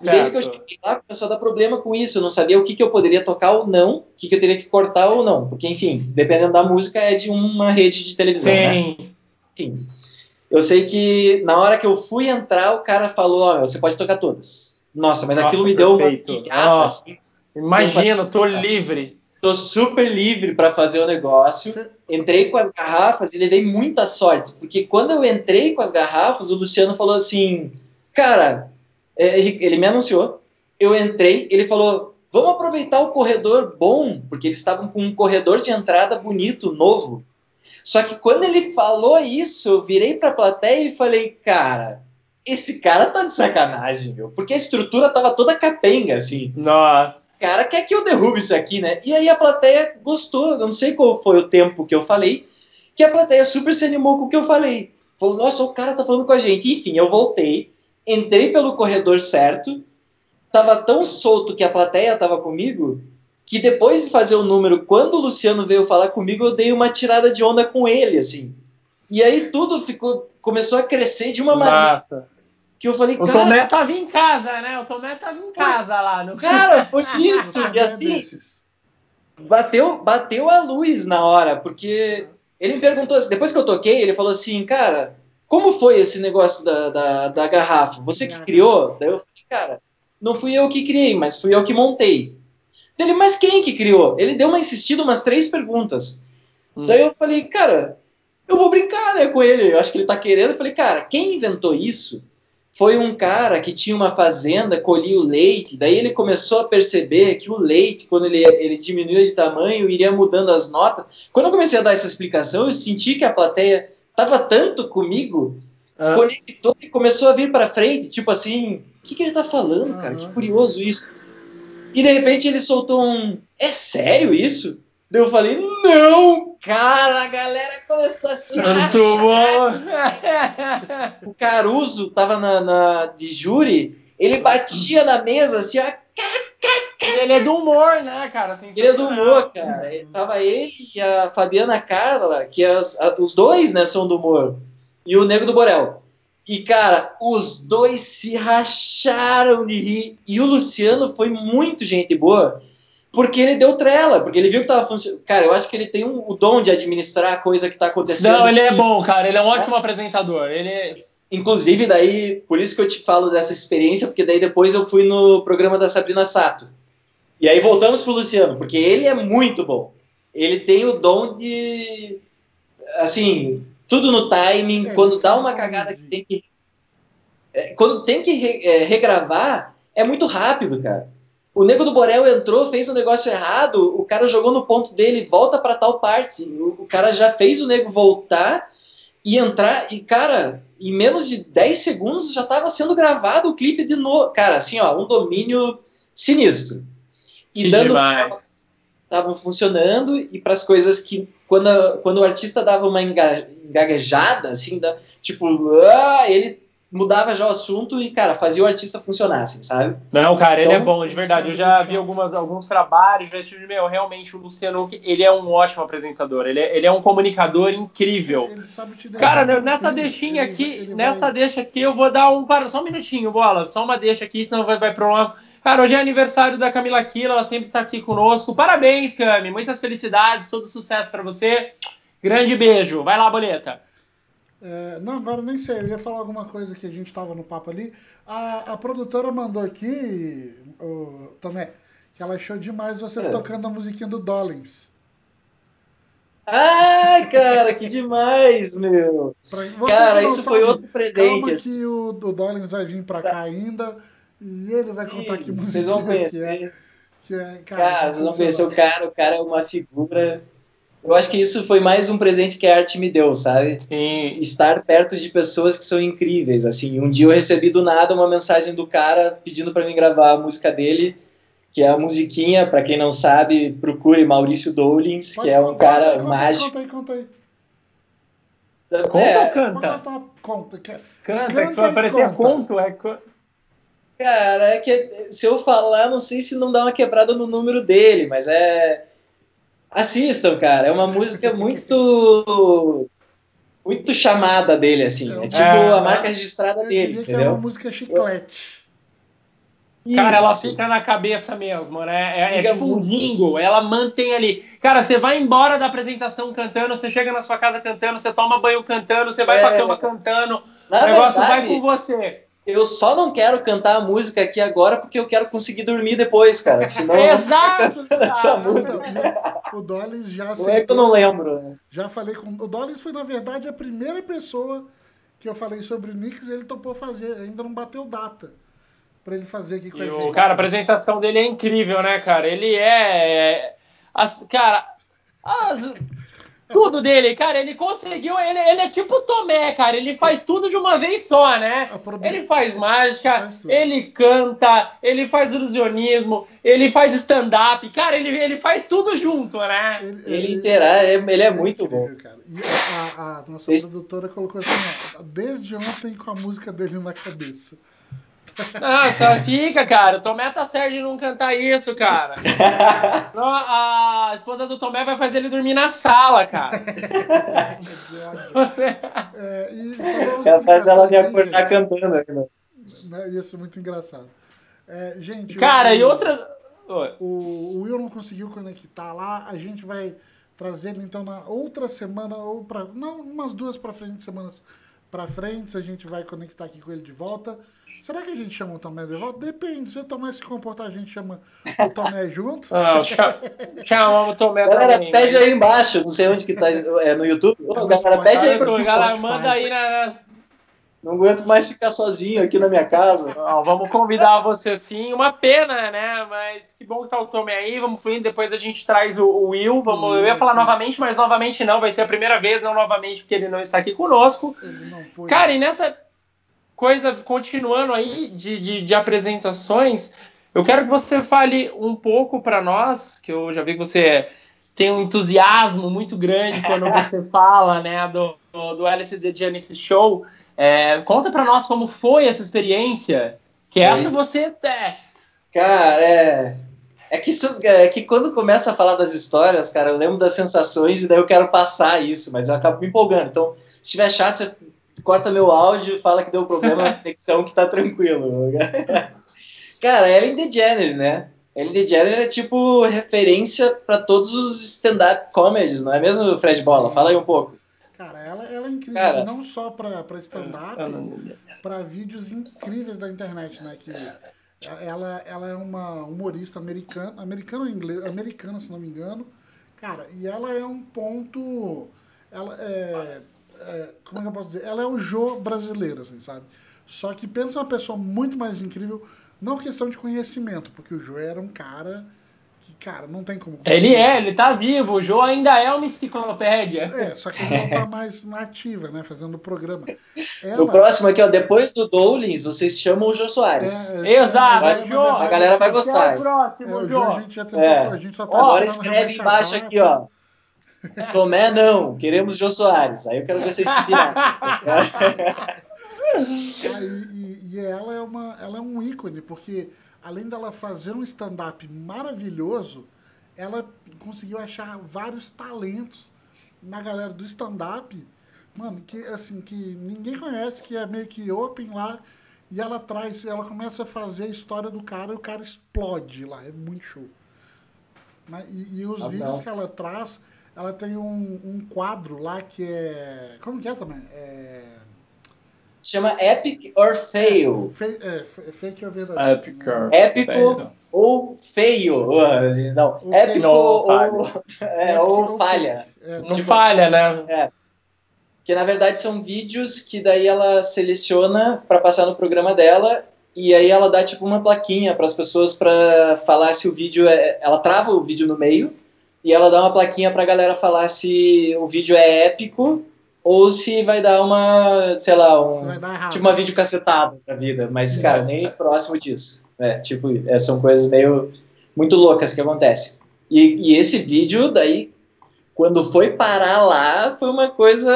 E desde que eu cheguei lá, começou a dar problema com isso. Eu não sabia o que, que eu poderia tocar ou não, o que, que eu teria que cortar ou não. Porque, enfim, dependendo da música, é de uma rede de televisão. Né? Sim. Né? Enfim. Eu sei que na hora que eu fui entrar, o cara falou: Ó, você pode tocar todas. Nossa, mas Nossa, aquilo me perfeito. deu uma. Pirata, assim. Imagina, tô livre. Tô super livre para fazer o negócio. Entrei com as garrafas e levei muita sorte, porque quando eu entrei com as garrafas, o Luciano falou assim: Cara, é, ele me anunciou. Eu entrei, ele falou: Vamos aproveitar o corredor bom, porque eles estavam com um corredor de entrada bonito, novo. Só que quando ele falou isso, eu virei pra plateia e falei, cara, esse cara tá de sacanagem, meu. Porque a estrutura tava toda capenga, assim. Nossa. Cara, quer que eu derrube isso aqui, né? E aí a plateia gostou. Eu não sei qual foi o tempo que eu falei, que a plateia super se animou com o que eu falei. Falou, nossa, o cara tá falando com a gente. Enfim, eu voltei, entrei pelo corredor certo, tava tão solto que a plateia tava comigo, que depois de fazer o número, quando o Luciano veio falar comigo, eu dei uma tirada de onda com ele, assim. E aí tudo ficou, começou a crescer de uma maneira que eu falei, o cara... O Tomé tava em casa, né? O Tomé tava em casa lá. No... Cara, foi isso. e assim, bateu, bateu a luz na hora, porque ele me perguntou, depois que eu toquei, ele falou assim, cara, como foi esse negócio da, da, da garrafa? Você que criou? Daí eu falei, cara, não fui eu que criei, mas fui eu que montei. Ele, mas quem que criou? Ele deu uma insistida umas três perguntas. Hum. Daí eu falei, cara, eu vou brincar né, com ele. Eu acho que ele tá querendo. Eu falei, cara, quem inventou isso foi um cara que tinha uma fazenda, colhia o leite. Daí ele começou a perceber que o leite, quando ele, ele diminuía de tamanho, iria mudando as notas. Quando eu comecei a dar essa explicação, eu senti que a plateia tava tanto comigo, ah. conectou e começou a vir para frente, tipo assim, o que, que ele tá falando, cara? Que curioso isso. E de repente ele soltou um: É sério isso? Daí eu falei: Não, cara, a galera começou a se Muito bom. O Caruso tava na, na, de júri, ele batia na mesa assim, ó. Ele é do humor, né, cara? Ele é do humor, cara. Ele, tava ele e a Fabiana Carla, que as, a, os dois, né, são do humor. E o Nego do Borel. E, cara, os dois se racharam de rir. E o Luciano foi muito gente boa, porque ele deu trela, porque ele viu que tava funcionando. Cara, eu acho que ele tem um, o dom de administrar a coisa que tá acontecendo. Não, ele é bom, cara. Ele é um ótimo é. apresentador. Ele é... Inclusive, daí, por isso que eu te falo dessa experiência, porque daí depois eu fui no programa da Sabrina Sato. E aí voltamos pro Luciano, porque ele é muito bom. Ele tem o dom de. Assim, tudo no timing, é, quando dá uma cagada que tem que. É, quando tem que re, é, regravar, é muito rápido, cara. O Nego do Borel entrou, fez um negócio errado, o cara jogou no ponto dele, volta para tal parte. O, o, cara já fez o Nego voltar e entrar, e cara, em menos de 10 segundos já estava sendo gravado o clipe de novo. Cara, assim, ó, um domínio sinistro. E que dando. Demais estavam funcionando e para as coisas que quando, a, quando o artista dava uma engaguejada assim da, tipo ah, ele mudava já o assunto e cara fazia o artista funcionar assim, sabe não cara então, ele é então, bom de verdade eu já vi algumas, alguns trabalhos já meu realmente o Luciano ele é um ótimo apresentador ele é, ele é um comunicador incrível cara nessa deixinha aqui ele, ele nessa vai... deixa aqui eu vou dar um para só um minutinho bola só uma deixa aqui senão vai vai para uma Cara, hoje é aniversário da Camila Kila, ela sempre está aqui conosco. Parabéns, Cami, muitas felicidades, todo sucesso para você. Grande beijo. Vai lá, boleta. É, não, agora nem sei, eu ia falar alguma coisa que a gente estava no papo ali. A, a produtora mandou aqui, o, também, que ela achou demais você é. tocando a musiquinha do Dollins. Ai, cara, que demais, meu! Cara, isso sabe, foi outro presente. Calma que o, o Dollins vai vir para tá. cá ainda. E ele vai contar que música Vocês vão conhecer. Que é, que é, cara, cara vocês vão conhecer o cara, o cara é uma figura. Eu acho que isso foi mais um presente que a arte me deu, sabe? Sim. Estar perto de pessoas que são incríveis, assim. Um dia eu recebi do nada uma mensagem do cara pedindo para mim gravar a música dele, que é a musiquinha, para quem não sabe, procure Maurício Dolins, que é um cara conta, mágico. Conta aí, conta aí. Conta é, ou canta? Conta, conta, canta, canta, que vai parecer conto, é Cara, é que se eu falar, não sei se não dá uma quebrada no número dele, mas é. Assistam, cara. É uma música muito. Muito chamada dele, assim. É tipo é, a marca registrada dele. entendeu? é uma música chiclete. Cara, ela fica na cabeça mesmo, né? É, é tipo um jingle, ela mantém ali. Cara, você vai embora da apresentação cantando, você chega na sua casa cantando, você toma banho cantando, você vai é. pra cama cantando, na o negócio verdade, vai com você. Eu só não quero cantar a música aqui agora porque eu quero conseguir dormir depois, cara. Senão Exato! essa música. O Dollins já Não é que eu não lembro. Já falei com. O Dollins foi, na verdade, a primeira pessoa que eu falei sobre o Knicks ele topou fazer. Ainda não bateu data para ele fazer aqui com e a gente. Cara, a apresentação dele é incrível, né, cara? Ele é. é as, cara, as, tudo dele, cara. Ele conseguiu. Ele, ele é tipo o Tomé, cara. Ele faz tudo de uma vez só, né? Ele faz mágica, faz ele canta, ele faz ilusionismo, ele faz stand-up. Cara, ele, ele faz tudo junto, né? Ele, ele, ele é, ele é muito bom. Cara. E a, a, a nossa Esse... produtora colocou assim, ó, desde ontem com a música dele na cabeça. Nossa, fica, cara. O Tomé tá certo de não cantar isso, cara. a esposa do Tomé vai fazer ele dormir na sala, cara. é, ela faz ela me acordar cantando. Né? né? Isso é muito engraçado. É, gente, cara, e outra. O, o Will não conseguiu conectar lá. A gente vai trazer ele então na outra semana, ou para. Não, umas duas para frente, semanas para frente. A gente vai conectar aqui com ele de volta. Será que a gente chama o Tomé de volta? Depende. Se o Tomé se comportar, a gente chama o Tomé junto. Não, chama o Tomé Galera, também, pede né? aí embaixo. Não sei onde que tá. É no YouTube? Ô, galera, pede aí. Pro galera, manda aí na... Não aguento mais ficar sozinho aqui na minha casa. Não, vamos convidar você sim. Uma pena, né? Mas que bom que tá o Tomé aí. Vamos fluindo. Depois a gente traz o, o Will. Vamos, eu ia falar novamente, mas novamente não. Vai ser a primeira vez, não novamente, porque ele não está aqui conosco. Cara, e nessa coisa, continuando aí de, de, de apresentações, eu quero que você fale um pouco para nós, que eu já vi que você tem um entusiasmo muito grande quando você fala né, do, do LSD Genesis Show. É, conta para nós como foi essa experiência, que essa você é. Cara, é. É que, isso, é que quando começa a falar das histórias, cara, eu lembro das sensações e daí eu quero passar isso, mas eu acabo me empolgando. Então, se tiver chato, você corta meu áudio, fala que deu problema na conexão, que tá tranquilo. Cara, Ellen DeGeneres, né? Ellen DeGeneres é tipo referência para todos os stand-up comedies, não é mesmo, Fred Bola? Fala aí um pouco. Cara, ela, ela é incrível, Cara, não só para stand-up, para vídeos incríveis da internet, né? Que ela, ela é uma humorista americana, americana ou inglês, americana, se não me engano. Cara, e ela é um ponto. Ela é é, como é que eu posso dizer? Ela é o Jô brasileiro, assim, sabe? Só que pensa uma pessoa muito mais incrível, não questão de conhecimento, porque o Jô era um cara que, cara, não tem como. Ele é, ele tá vivo, o Jô ainda é uma enciclopédia. É, só que ele não tá mais nativa, né? Fazendo o programa. Ela... O próximo aqui, ó, depois do Doulins, vocês chamam o Jô Soares. É, é, Exato, é, Jô. A galera vai gostar. É o próximo, é, o Jô. A gente, já tentou, é. a gente só tá Agora escreve embaixo aqui, ó. Tomé não, queremos Jô Soares. Aí eu quero ver vocês se virar. e, e, ela é uma, ela é um ícone, porque além dela fazer um stand-up maravilhoso, ela conseguiu achar vários talentos na galera do stand-up, mano, que assim, que ninguém conhece, que é meio que open lá, e ela traz, ela começa a fazer a história do cara e o cara explode lá, é muito show. E, e os ah, vídeos não. que ela traz ela tem um, um quadro lá que é. Como que é também? É... Chama Epic or Fail. Fe, é, fake ou verdadeiro. Epic or Épico fail. ou feio. Não, o épico ou, ou, é, ou falha. É, não tipo, falha, né? É. Que na verdade são vídeos que daí ela seleciona para passar no programa dela e aí ela dá tipo uma plaquinha para as pessoas para falar se o vídeo é. Ela trava o vídeo no meio e ela dá uma plaquinha pra galera falar se o vídeo é épico ou se vai dar uma, sei lá, um, tipo uma vídeo cacetada pra vida, mas, é. cara, nem próximo disso. É, tipo, é, são coisas meio muito loucas que acontecem. E, e esse vídeo, daí, quando foi parar lá, foi uma coisa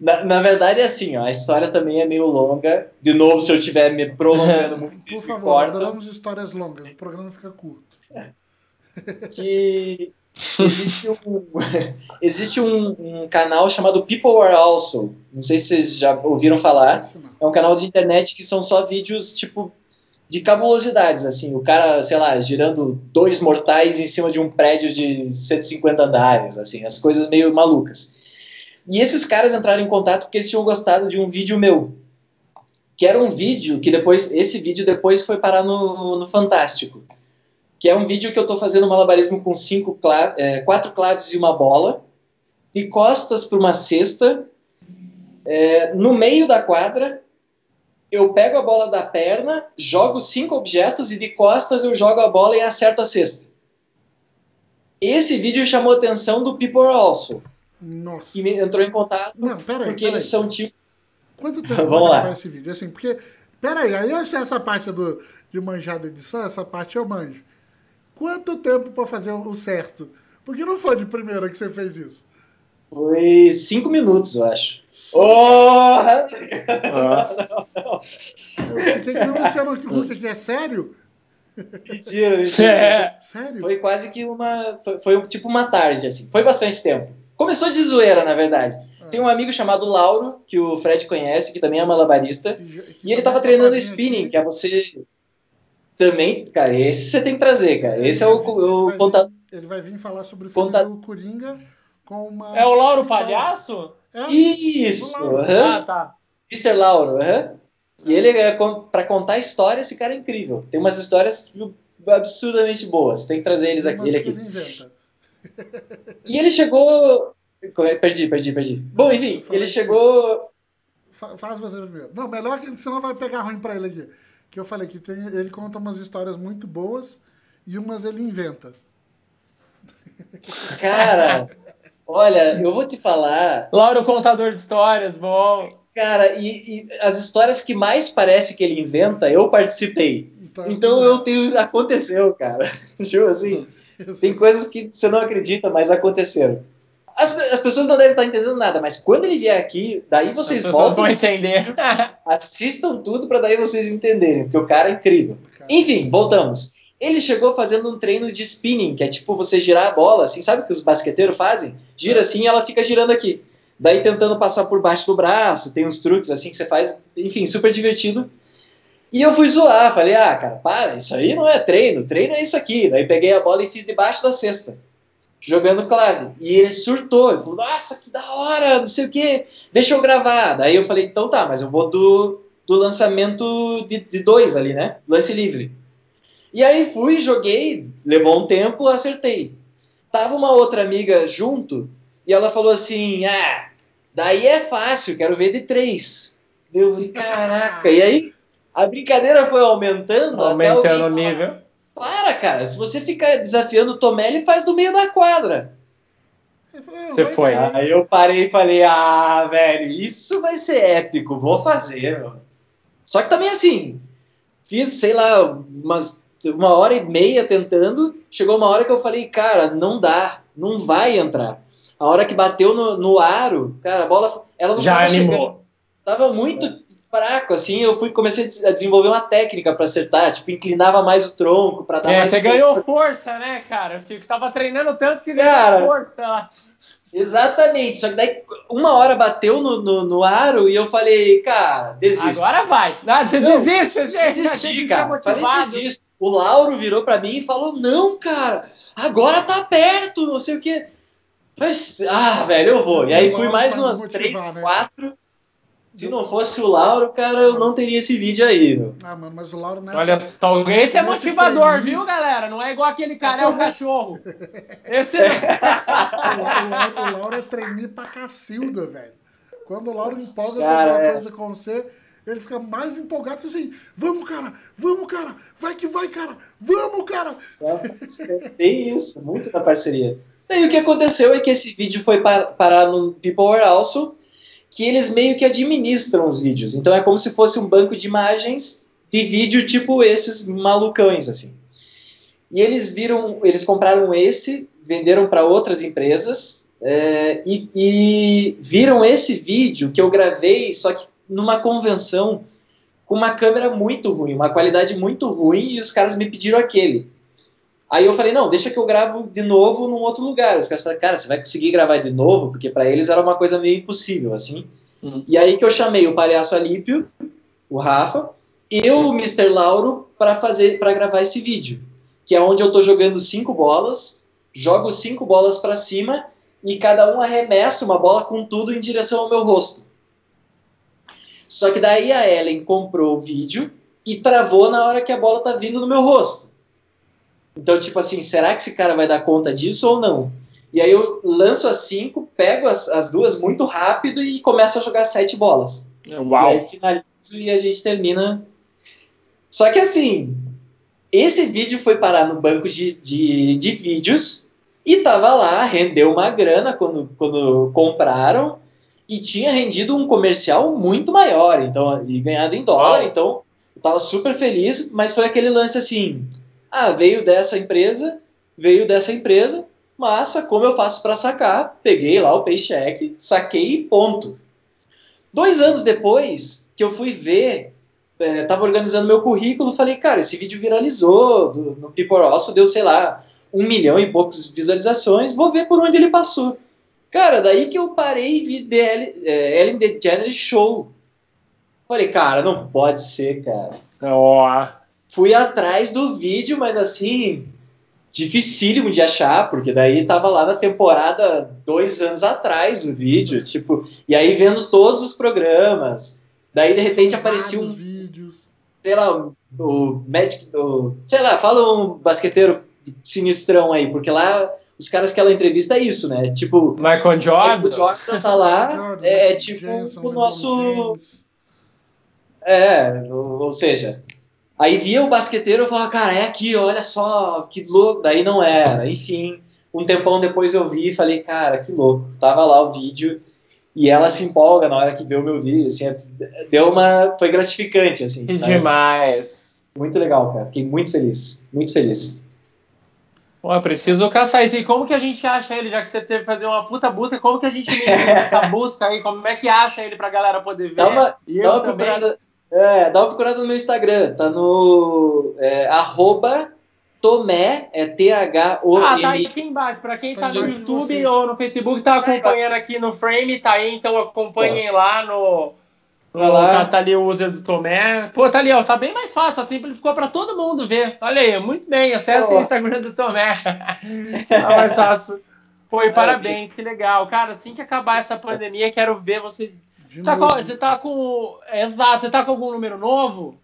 na, na, verdade, é assim, ó, a história também é meio longa. De novo, se eu estiver me prolongando muito, Por favor, adoramos histórias longas, o programa fica curto. É que existe um, existe um, um, canal chamado People Are Also. Não sei se vocês já ouviram falar. É um canal de internet que são só vídeos, tipo, de cabulosidades, assim. O cara, sei lá, girando dois mortais em cima de um prédio de 150 andares, assim. As coisas meio malucas. E esses caras entraram em contato porque eles tinham gostado de um vídeo meu. Que era um vídeo que depois, esse vídeo depois foi parar no, no Fantástico que é um vídeo que eu estou fazendo malabarismo com cinco é, quatro claves e uma bola, de costas para uma cesta, é, no meio da quadra, eu pego a bola da perna, jogo cinco objetos e de costas eu jogo a bola e acerto a cesta. Esse vídeo chamou a atenção do People Also. Nossa. Que entrou em contato. Não, peraí. Porque pera eles são tipo. Quanto tempo Vamos vai lá. esse vídeo? Assim, porque. Peraí, aí eu sei essa parte do, de manjar da edição, essa parte eu manjo. Quanto tempo para fazer o certo? Porque não foi de primeira que você fez isso. Foi cinco minutos, eu acho. Oh! Eu fiquei que não, você que é sério? Mentira, mentira. É. Sério? Foi quase que uma. Foi, foi, tipo uma tarde, assim. Foi bastante tempo. Começou de zoeira, na verdade. Ah. Tem um amigo chamado Lauro, que o Fred conhece, que também é malabarista. Que, e ele tava treinando spinning, aqui. que é você. Também, cara, esse você tem que trazer, cara. Esse é o, o contato. Ele vai vir falar sobre o Conta... Coringa com uma. É o Lauro Palhaço? É? Isso! Uhum. Ah, tá. Mr. Lauro, uhum. E ele, é, para contar histórias, esse cara é incrível. Tem umas histórias absurdamente boas. Tem que trazer eles aqui. Ele aqui. Ele e ele chegou. Perdi, perdi, perdi. Bom, enfim, ele chegou. Faz você primeiro. Não, melhor que senão vai pegar ruim pra ele aqui. Que eu falei que tem, ele conta umas histórias muito boas e umas ele inventa. Cara, olha, eu vou te falar. Lauro, contador de histórias, bom. Cara, e, e, as histórias que mais parece que ele inventa, eu participei. Então, então eu tenho. Aconteceu, cara. Tipo assim, tem coisas que você não acredita, mas aconteceram. As, as pessoas não devem estar entendendo nada, mas quando ele vier aqui, daí vocês as voltam. vão entender. assistam tudo para daí vocês entenderem, porque o cara é incrível. Enfim, voltamos. Ele chegou fazendo um treino de spinning, que é tipo você girar a bola, assim, sabe o que os basqueteiros fazem? Gira assim e ela fica girando aqui daí tentando passar por baixo do braço, tem uns truques assim que você faz, enfim, super divertido. E eu fui zoar, falei, ah, cara, para, isso aí não é treino, treino é isso aqui. Daí peguei a bola e fiz debaixo da cesta, jogando clave. E ele surtou, ele falou, nossa, que da hora, não sei o que, deixa eu gravar. Daí eu falei, então tá, mas eu vou do, do lançamento de, de dois ali, né? Lance livre. E aí fui, joguei, levou um tempo, acertei. Tava uma outra amiga junto, e ela falou assim: Ah, Daí é fácil, quero ver de três. Eu falei, caraca. E aí a brincadeira foi aumentando. Aumentando o nível. Para, cara. Se você ficar desafiando o Tomelli, faz do meio da quadra. Você foi. Aí eu parei e falei, ah, velho, isso vai ser épico, vou fazer. Meu. Só que também assim, fiz, sei lá, umas, uma hora e meia tentando, chegou uma hora que eu falei, cara, não dá, não vai entrar. A hora que bateu no, no aro, cara, a bola. Ela não Já tava animou. Chegando. Tava muito fraco, assim. Eu fui comecei a desenvolver uma técnica para acertar, tipo, inclinava mais o tronco para dar é, mais. Você força. ganhou força, né, cara? Eu fico, tava treinando tanto que ganhou força. Exatamente, só que daí uma hora bateu no, no, no, aro e eu falei, cara, desisto. Agora vai. Não, você não, desiste, gente. Desisti, cara. Falei, desisto. O Lauro virou para mim e falou, não, cara, agora tá perto, não sei o que. Mas, ah, velho, eu vou. E aí fui mais umas três, né? quatro. Se não fosse o Lauro, cara, eu não teria esse vídeo aí, meu. Ah, mano, mas o Lauro não é. Olha só, esse é motivador, viu, galera? Não é igual aquele cara, é o cachorro. Esse é. o, Lauro, o Lauro é treininho pra cacilda, velho. Quando o Lauro empolga cara, alguma é. coisa com você, ele fica mais empolgado que assim: vamos, cara, vamos, cara, vai que vai, cara, vamos, cara. É, tem isso, muito na parceria. Daí o que aconteceu é que esse vídeo foi parar no People Are Also, que eles meio que administram os vídeos. Então é como se fosse um banco de imagens de vídeo tipo esses malucões, assim. E eles viram, eles compraram esse, venderam para outras empresas é, e, e viram esse vídeo que eu gravei, só que numa convenção com uma câmera muito ruim, uma qualidade muito ruim, e os caras me pediram aquele. Aí eu falei, não, deixa que eu gravo de novo num outro lugar. Os caras falaram, cara, você vai conseguir gravar de novo? Porque para eles era uma coisa meio impossível, assim. Uhum. E aí que eu chamei o palhaço Alípio, o Rafa, e o Mr. Lauro para fazer, para gravar esse vídeo, que é onde eu tô jogando cinco bolas, jogo cinco bolas para cima e cada um arremessa uma bola com tudo em direção ao meu rosto. Só que daí a Ellen comprou o vídeo e travou na hora que a bola tá vindo no meu rosto. Então, tipo assim, será que esse cara vai dar conta disso ou não? E aí eu lanço as cinco, pego as, as duas muito rápido e começo a jogar sete bolas. Uau! E aí finalizo e a gente termina. Só que assim, esse vídeo foi parar no banco de, de, de vídeos E tava lá, rendeu uma grana quando, quando compraram e tinha rendido um comercial muito maior, então, e ganhado em dólar, então eu tava super feliz, mas foi aquele lance assim, ah, veio dessa empresa, veio dessa empresa, massa, como eu faço para sacar? Peguei lá o paycheck, saquei e ponto. Dois anos depois que eu fui ver, é, tava organizando meu currículo, falei, cara, esse vídeo viralizou do, no Piporosso, deu, sei lá, um milhão e poucos visualizações, vou ver por onde ele passou. Cara, daí que eu parei e vi The é, Ellen DeGeneres Show. Falei, cara, não pode ser, cara. Oh. Fui atrás do vídeo, mas assim, dificílimo de achar, porque daí tava lá na temporada dois anos atrás o vídeo, tipo, e aí vendo todos os programas, daí de repente aparecia um vídeos. sei lá, o Magic, o, sei lá, fala um basqueteiro sinistrão aí, porque lá os caras que ela entrevista é isso, né? Tipo, Michael Jordan, o Jordan tá lá, Jordan, é, é tipo Jameson, o nosso, é, ou, ou seja, aí via o basqueteiro e falava, cara, é aqui, olha só, que louco, daí não era, enfim, um tempão depois eu vi e falei, cara, que louco, tava lá o vídeo e ela se empolga na hora que vê o meu vídeo, assim, deu uma, foi gratificante, assim, que sabe? demais. muito legal, cara, fiquei muito feliz, muito feliz. Pô, preciso caçar isso. E como que a gente acha ele, já que você teve que fazer uma puta busca, como que a gente essa busca aí? Como é que acha ele pra galera poder ver? Dá uma, e dá eu uma procurada. É, dá uma procurada no meu Instagram. Tá no é, arroba Tomé, é T-H-O-M. Ah, tá aqui embaixo. Pra quem tá no YouTube ou no Facebook, tá acompanhando aqui no frame, tá aí, então acompanhem lá no. no Vai lá. Tá, tá ali o user do Tomé. Pô, tá ali, ó. Tá bem mais fácil, assim, simplificou pra todo mundo ver. Olha aí, muito bem. Acesse o Instagram do Tomé. tá mais fácil. Pô, e parabéns, que legal. Cara, assim que acabar essa pandemia, quero ver você. De Tá com- você tá com. Exato, você tá com algum número novo?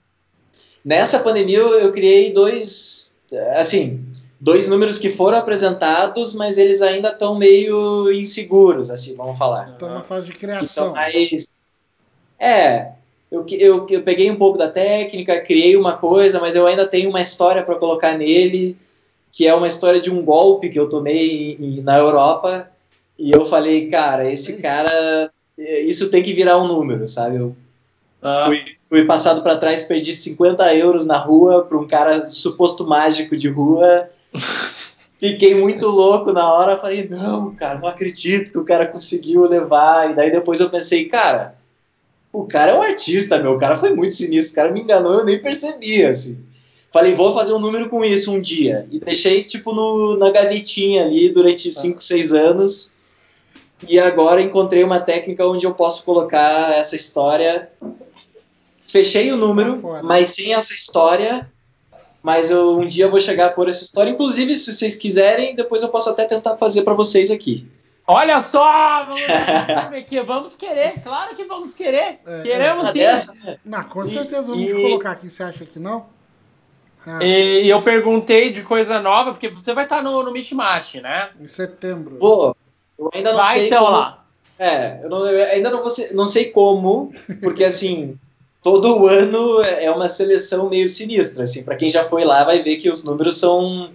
Nessa pandemia eu, eu criei dois, assim, dois números que foram apresentados, mas eles ainda estão meio inseguros, assim, vamos falar. Tá na fase de criação. mais. É, eu, eu, eu peguei um pouco da técnica, criei uma coisa, mas eu ainda tenho uma história para colocar nele, que é uma história de um golpe que eu tomei em- em- na Europa. E eu falei, cara, esse cara, isso tem que virar um número, sabe? Eu Ah, fui, fui passado para trás, perdi 50 euros na rua para um cara suposto mágico de rua. Fiquei muito louco na hora, falei, não, cara, não acredito que o cara conseguiu levar. E daí depois eu pensei, cara, o cara é um artista, meu, o cara foi muito sinistro, o cara me enganou, eu nem percebi, assim. Falei, vou fazer um número com isso um dia. E deixei, tipo, no, na gavetinha ali durante 5, 6 anos. E agora encontrei uma técnica onde eu posso colocar essa história. Fechei o número, Tá mas sem essa história. Mas eu, um dia eu vou chegar por essa história. Inclusive, se vocês quiserem, depois eu posso até tentar fazer para vocês aqui. Olha só! Vamos, vamos aqui, vamos querer, claro que vamos querer. É, Queremos Uma sim. Não, com E- certeza vamos te e- colocar aqui. Você acha que não? Ah, E eu perguntei de coisa nova, porque você vai estar no, no Mishmash, né? Em setembro. Pô, eu ainda não Vai sei então como- lá. É, eu, não- eu ainda não, vou ser- não sei como, porque assim, todo ano é uma seleção meio sinistra, assim, para quem já foi lá vai ver que os números são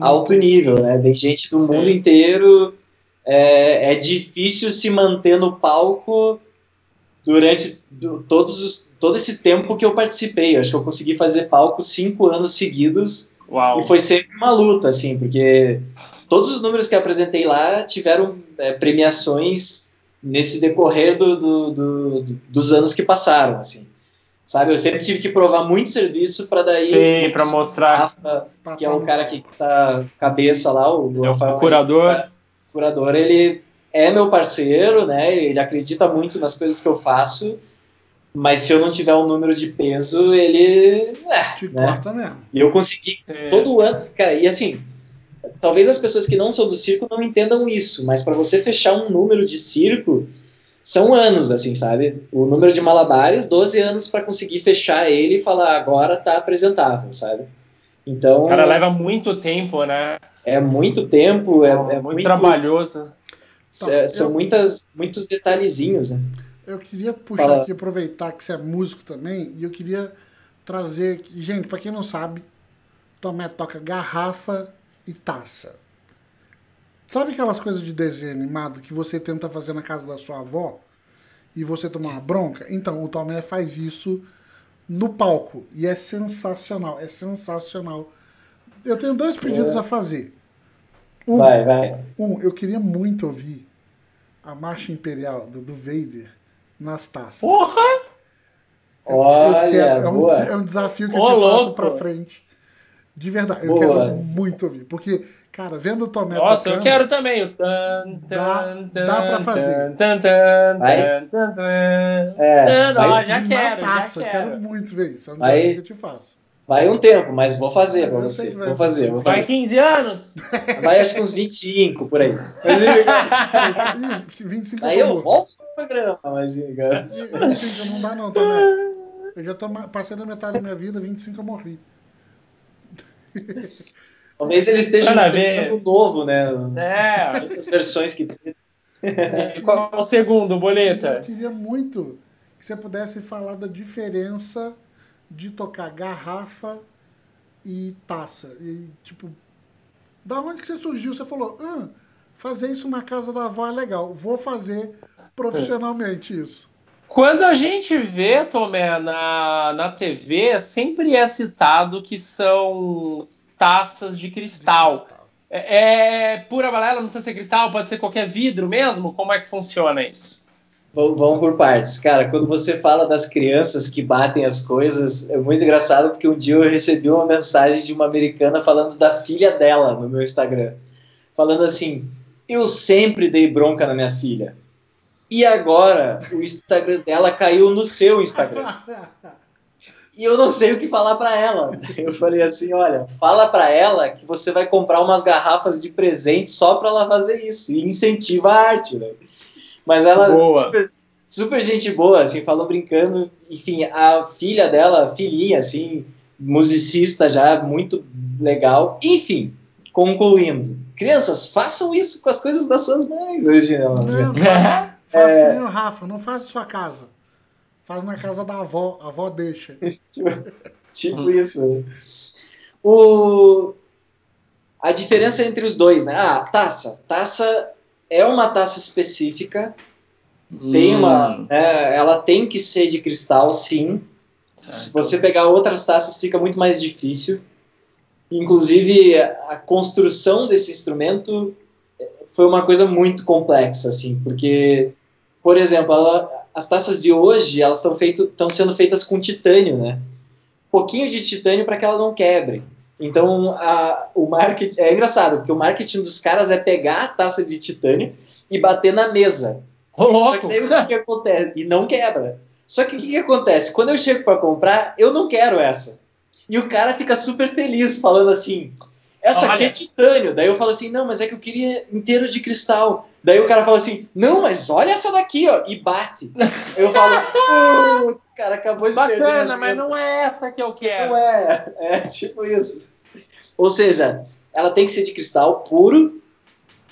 alto nível, né? Vem gente do Sim. mundo inteiro, é, é difícil se manter no palco durante do- todos os, todo esse tempo que eu participei. Eu acho que eu consegui fazer palco cinco anos seguidos Uau. e foi sempre uma luta, assim, porque todos os números que eu apresentei lá tiveram é, premiações nesse decorrer do, do- do- do- dos anos que passaram, assim. Sabe, eu sempre tive que provar muito serviço para daí Sim, pra mostrar. Rafa, que é o cara que tá cabeça lá, o, É o Rafael curador. o curador, ele é meu parceiro, né? Ele acredita muito nas coisas que eu faço, mas se eu não tiver um número de peso, ele. É, Te né? corta mesmo. E eu consegui É. todo ano, cara, e assim, talvez as pessoas que não são do circo não entendam isso, mas para você fechar um número de circo, são anos, assim, sabe? O número de malabares, 12 anos para conseguir fechar ele e falar agora tá apresentável, sabe? Então, O cara leva muito tempo, né? é muito tempo, é, é muito, trabalhoso. é- são Eu- muitas, muitos detalhezinhos, né? Eu queria puxar Fala. aqui, aproveitar que você é músico também, e eu queria trazer. Gente, pra quem não sabe, Tomé toca garrafa e taça. Sabe aquelas coisas de desenho animado que você tenta fazer na casa da sua avó e você toma uma bronca? Então, o Tomé faz isso no palco e é sensacional, é sensacional. Eu tenho dois pedidos é. a fazer. Um, vai, vai. Um, eu queria muito ouvir a marcha imperial do, do Vader nas taças. Porra! Eu, Olha, eu quero, é, um, é, um, desafio que Ô, eu faço pra frente. De verdade, boa. eu quero muito ouvir. Porque, cara, vendo o Tomé Nossa, tocando, eu quero também. O tan, tan, dá, dá pra fazer. Tan, tan, vai. Tan, tan, é, vai, já quero, taça, já quero. quero muito ver isso. É um desafio que eu te faço. Vai um tempo, mas vou fazer pra você. Vou fazer, vou fazer. Vai 15 anos? Vai acho que uns 25 por aí. Mas, 25 aí eu volto pro programa, imagina. 25 não dá não também. Eu já tô passei da metade da minha vida, 25 eu morri. Talvez eles estejam estreando novo, né? É. As versões que tem. Qual é o segundo, Boleta? Eu queria muito que você pudesse falar da diferença de tocar garrafa e taça. E, tipo, da onde que você surgiu? Você falou, ah, fazer isso na casa da avó é legal, vou fazer profissionalmente isso. Quando a gente vê, Tomé, na, na TV, sempre é citado que são taças de cristal. É, é pura balela, não precisa ser cristal, pode ser qualquer vidro mesmo? Como é que funciona isso? Vamos por partes. Cara, quando você fala das crianças que batem as coisas, é muito engraçado porque um dia eu recebi uma mensagem de uma americana falando da filha dela no meu Instagram. Falando assim: Eu sempre dei bronca na minha filha. E agora o Instagram dela caiu no seu Instagram. E eu não sei o que falar para ela. Eu falei assim: olha, fala para ela que você vai comprar umas garrafas de presente só para ela fazer isso. E incentiva a arte, né? Mas ela super, super, gente boa, assim, falou brincando. Enfim, a filha dela, filhinha, assim, musicista já, muito legal. Enfim, concluindo. Crianças, façam isso com as coisas das suas mães hoje, não. não faz, é... que nem o Rafa, não faz em sua casa. Faz na casa da avó, a avó deixa. tipo, isso. Né? O... A diferença entre os dois, né? Ah, taça. Taça é uma taça específica, hum. tem uma, é, ela tem que ser de cristal, sim. Se você pegar outras taças, fica muito mais difícil. Inclusive, a construção desse instrumento é, foi uma coisa muito complexa, assim, porque, por exemplo, ela, as taças de hoje, elas estão sendo feitas com titânio, né? Pouquinho de titânio para que ela não quebre. Então, a, o marketing. É engraçado, porque o marketing dos caras é pegar a taça de titânio e bater na mesa. Oh, Só que daí o que, acontece? E não quebra. Só que o que, que acontece? Quando eu chego para comprar, eu não quero essa. E o cara fica super feliz, falando assim: essa Olha. aqui é titânio. Daí eu falo assim: não, mas é que eu queria inteiro de cristal. Daí o cara fala assim: não, mas olha essa daqui, ó, e bate. eu falo: cara, acabou de Bacana, perder. Bacana, mas não é essa que eu quero. Não é, é tipo isso. Ou seja, ela tem que ser de cristal puro.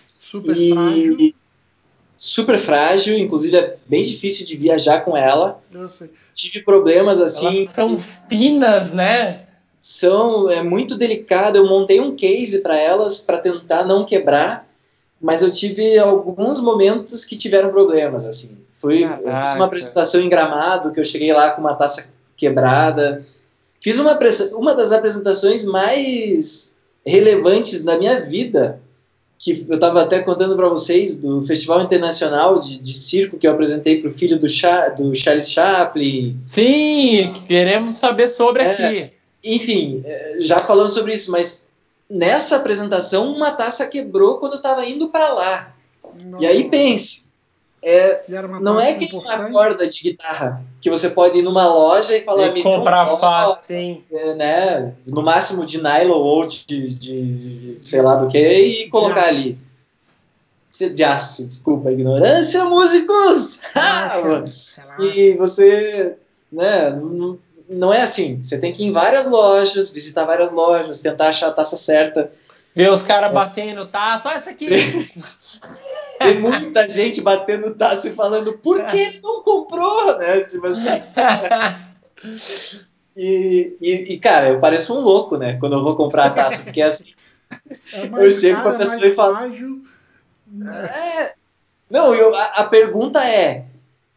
Super e... frágil. Super frágil, inclusive é bem difícil de viajar com ela. Eu sei. Tive problemas assim. Elas são finas, né? São, é muito delicado. Eu montei um case para elas para tentar não quebrar, mas eu tive alguns momentos que tiveram problemas assim. Fui, eu fiz uma apresentação em Gramado, que eu cheguei lá com uma taça quebrada. Fiz uma, uma das apresentações mais relevantes da minha vida, que eu estava até contando para vocês, do Festival Internacional de, de Circo que eu apresentei para o filho do, Cha, do Charles Chaplin. Sim, queremos saber sobre é, aqui. Enfim, é, já falando sobre isso, mas nessa apresentação uma taça quebrou quando eu estava indo para lá. Não. E aí pense, é, não é que uma corda de guitarra que você pode ir numa loja e falar e comprar fácil, é, né? No máximo de nylon ou de, de, de, sei lá do que e colocar ali. De aço, desculpa a ignorância, músicos! e você, né? Não, não é assim. Você tem que ir em várias lojas, visitar várias lojas, tentar achar a taça certa. Ver os caras é. batendo taça, olha essa aqui! Tem muita gente batendo taça e falando por que ele não comprou, né? Tipo assim. E, e, e, cara, eu pareço um louco, né? Quando eu vou comprar a taça, porque é assim. É eu chego cara, pra pessoa é e falo. Frágil, É. Não, eu, a, a pergunta é: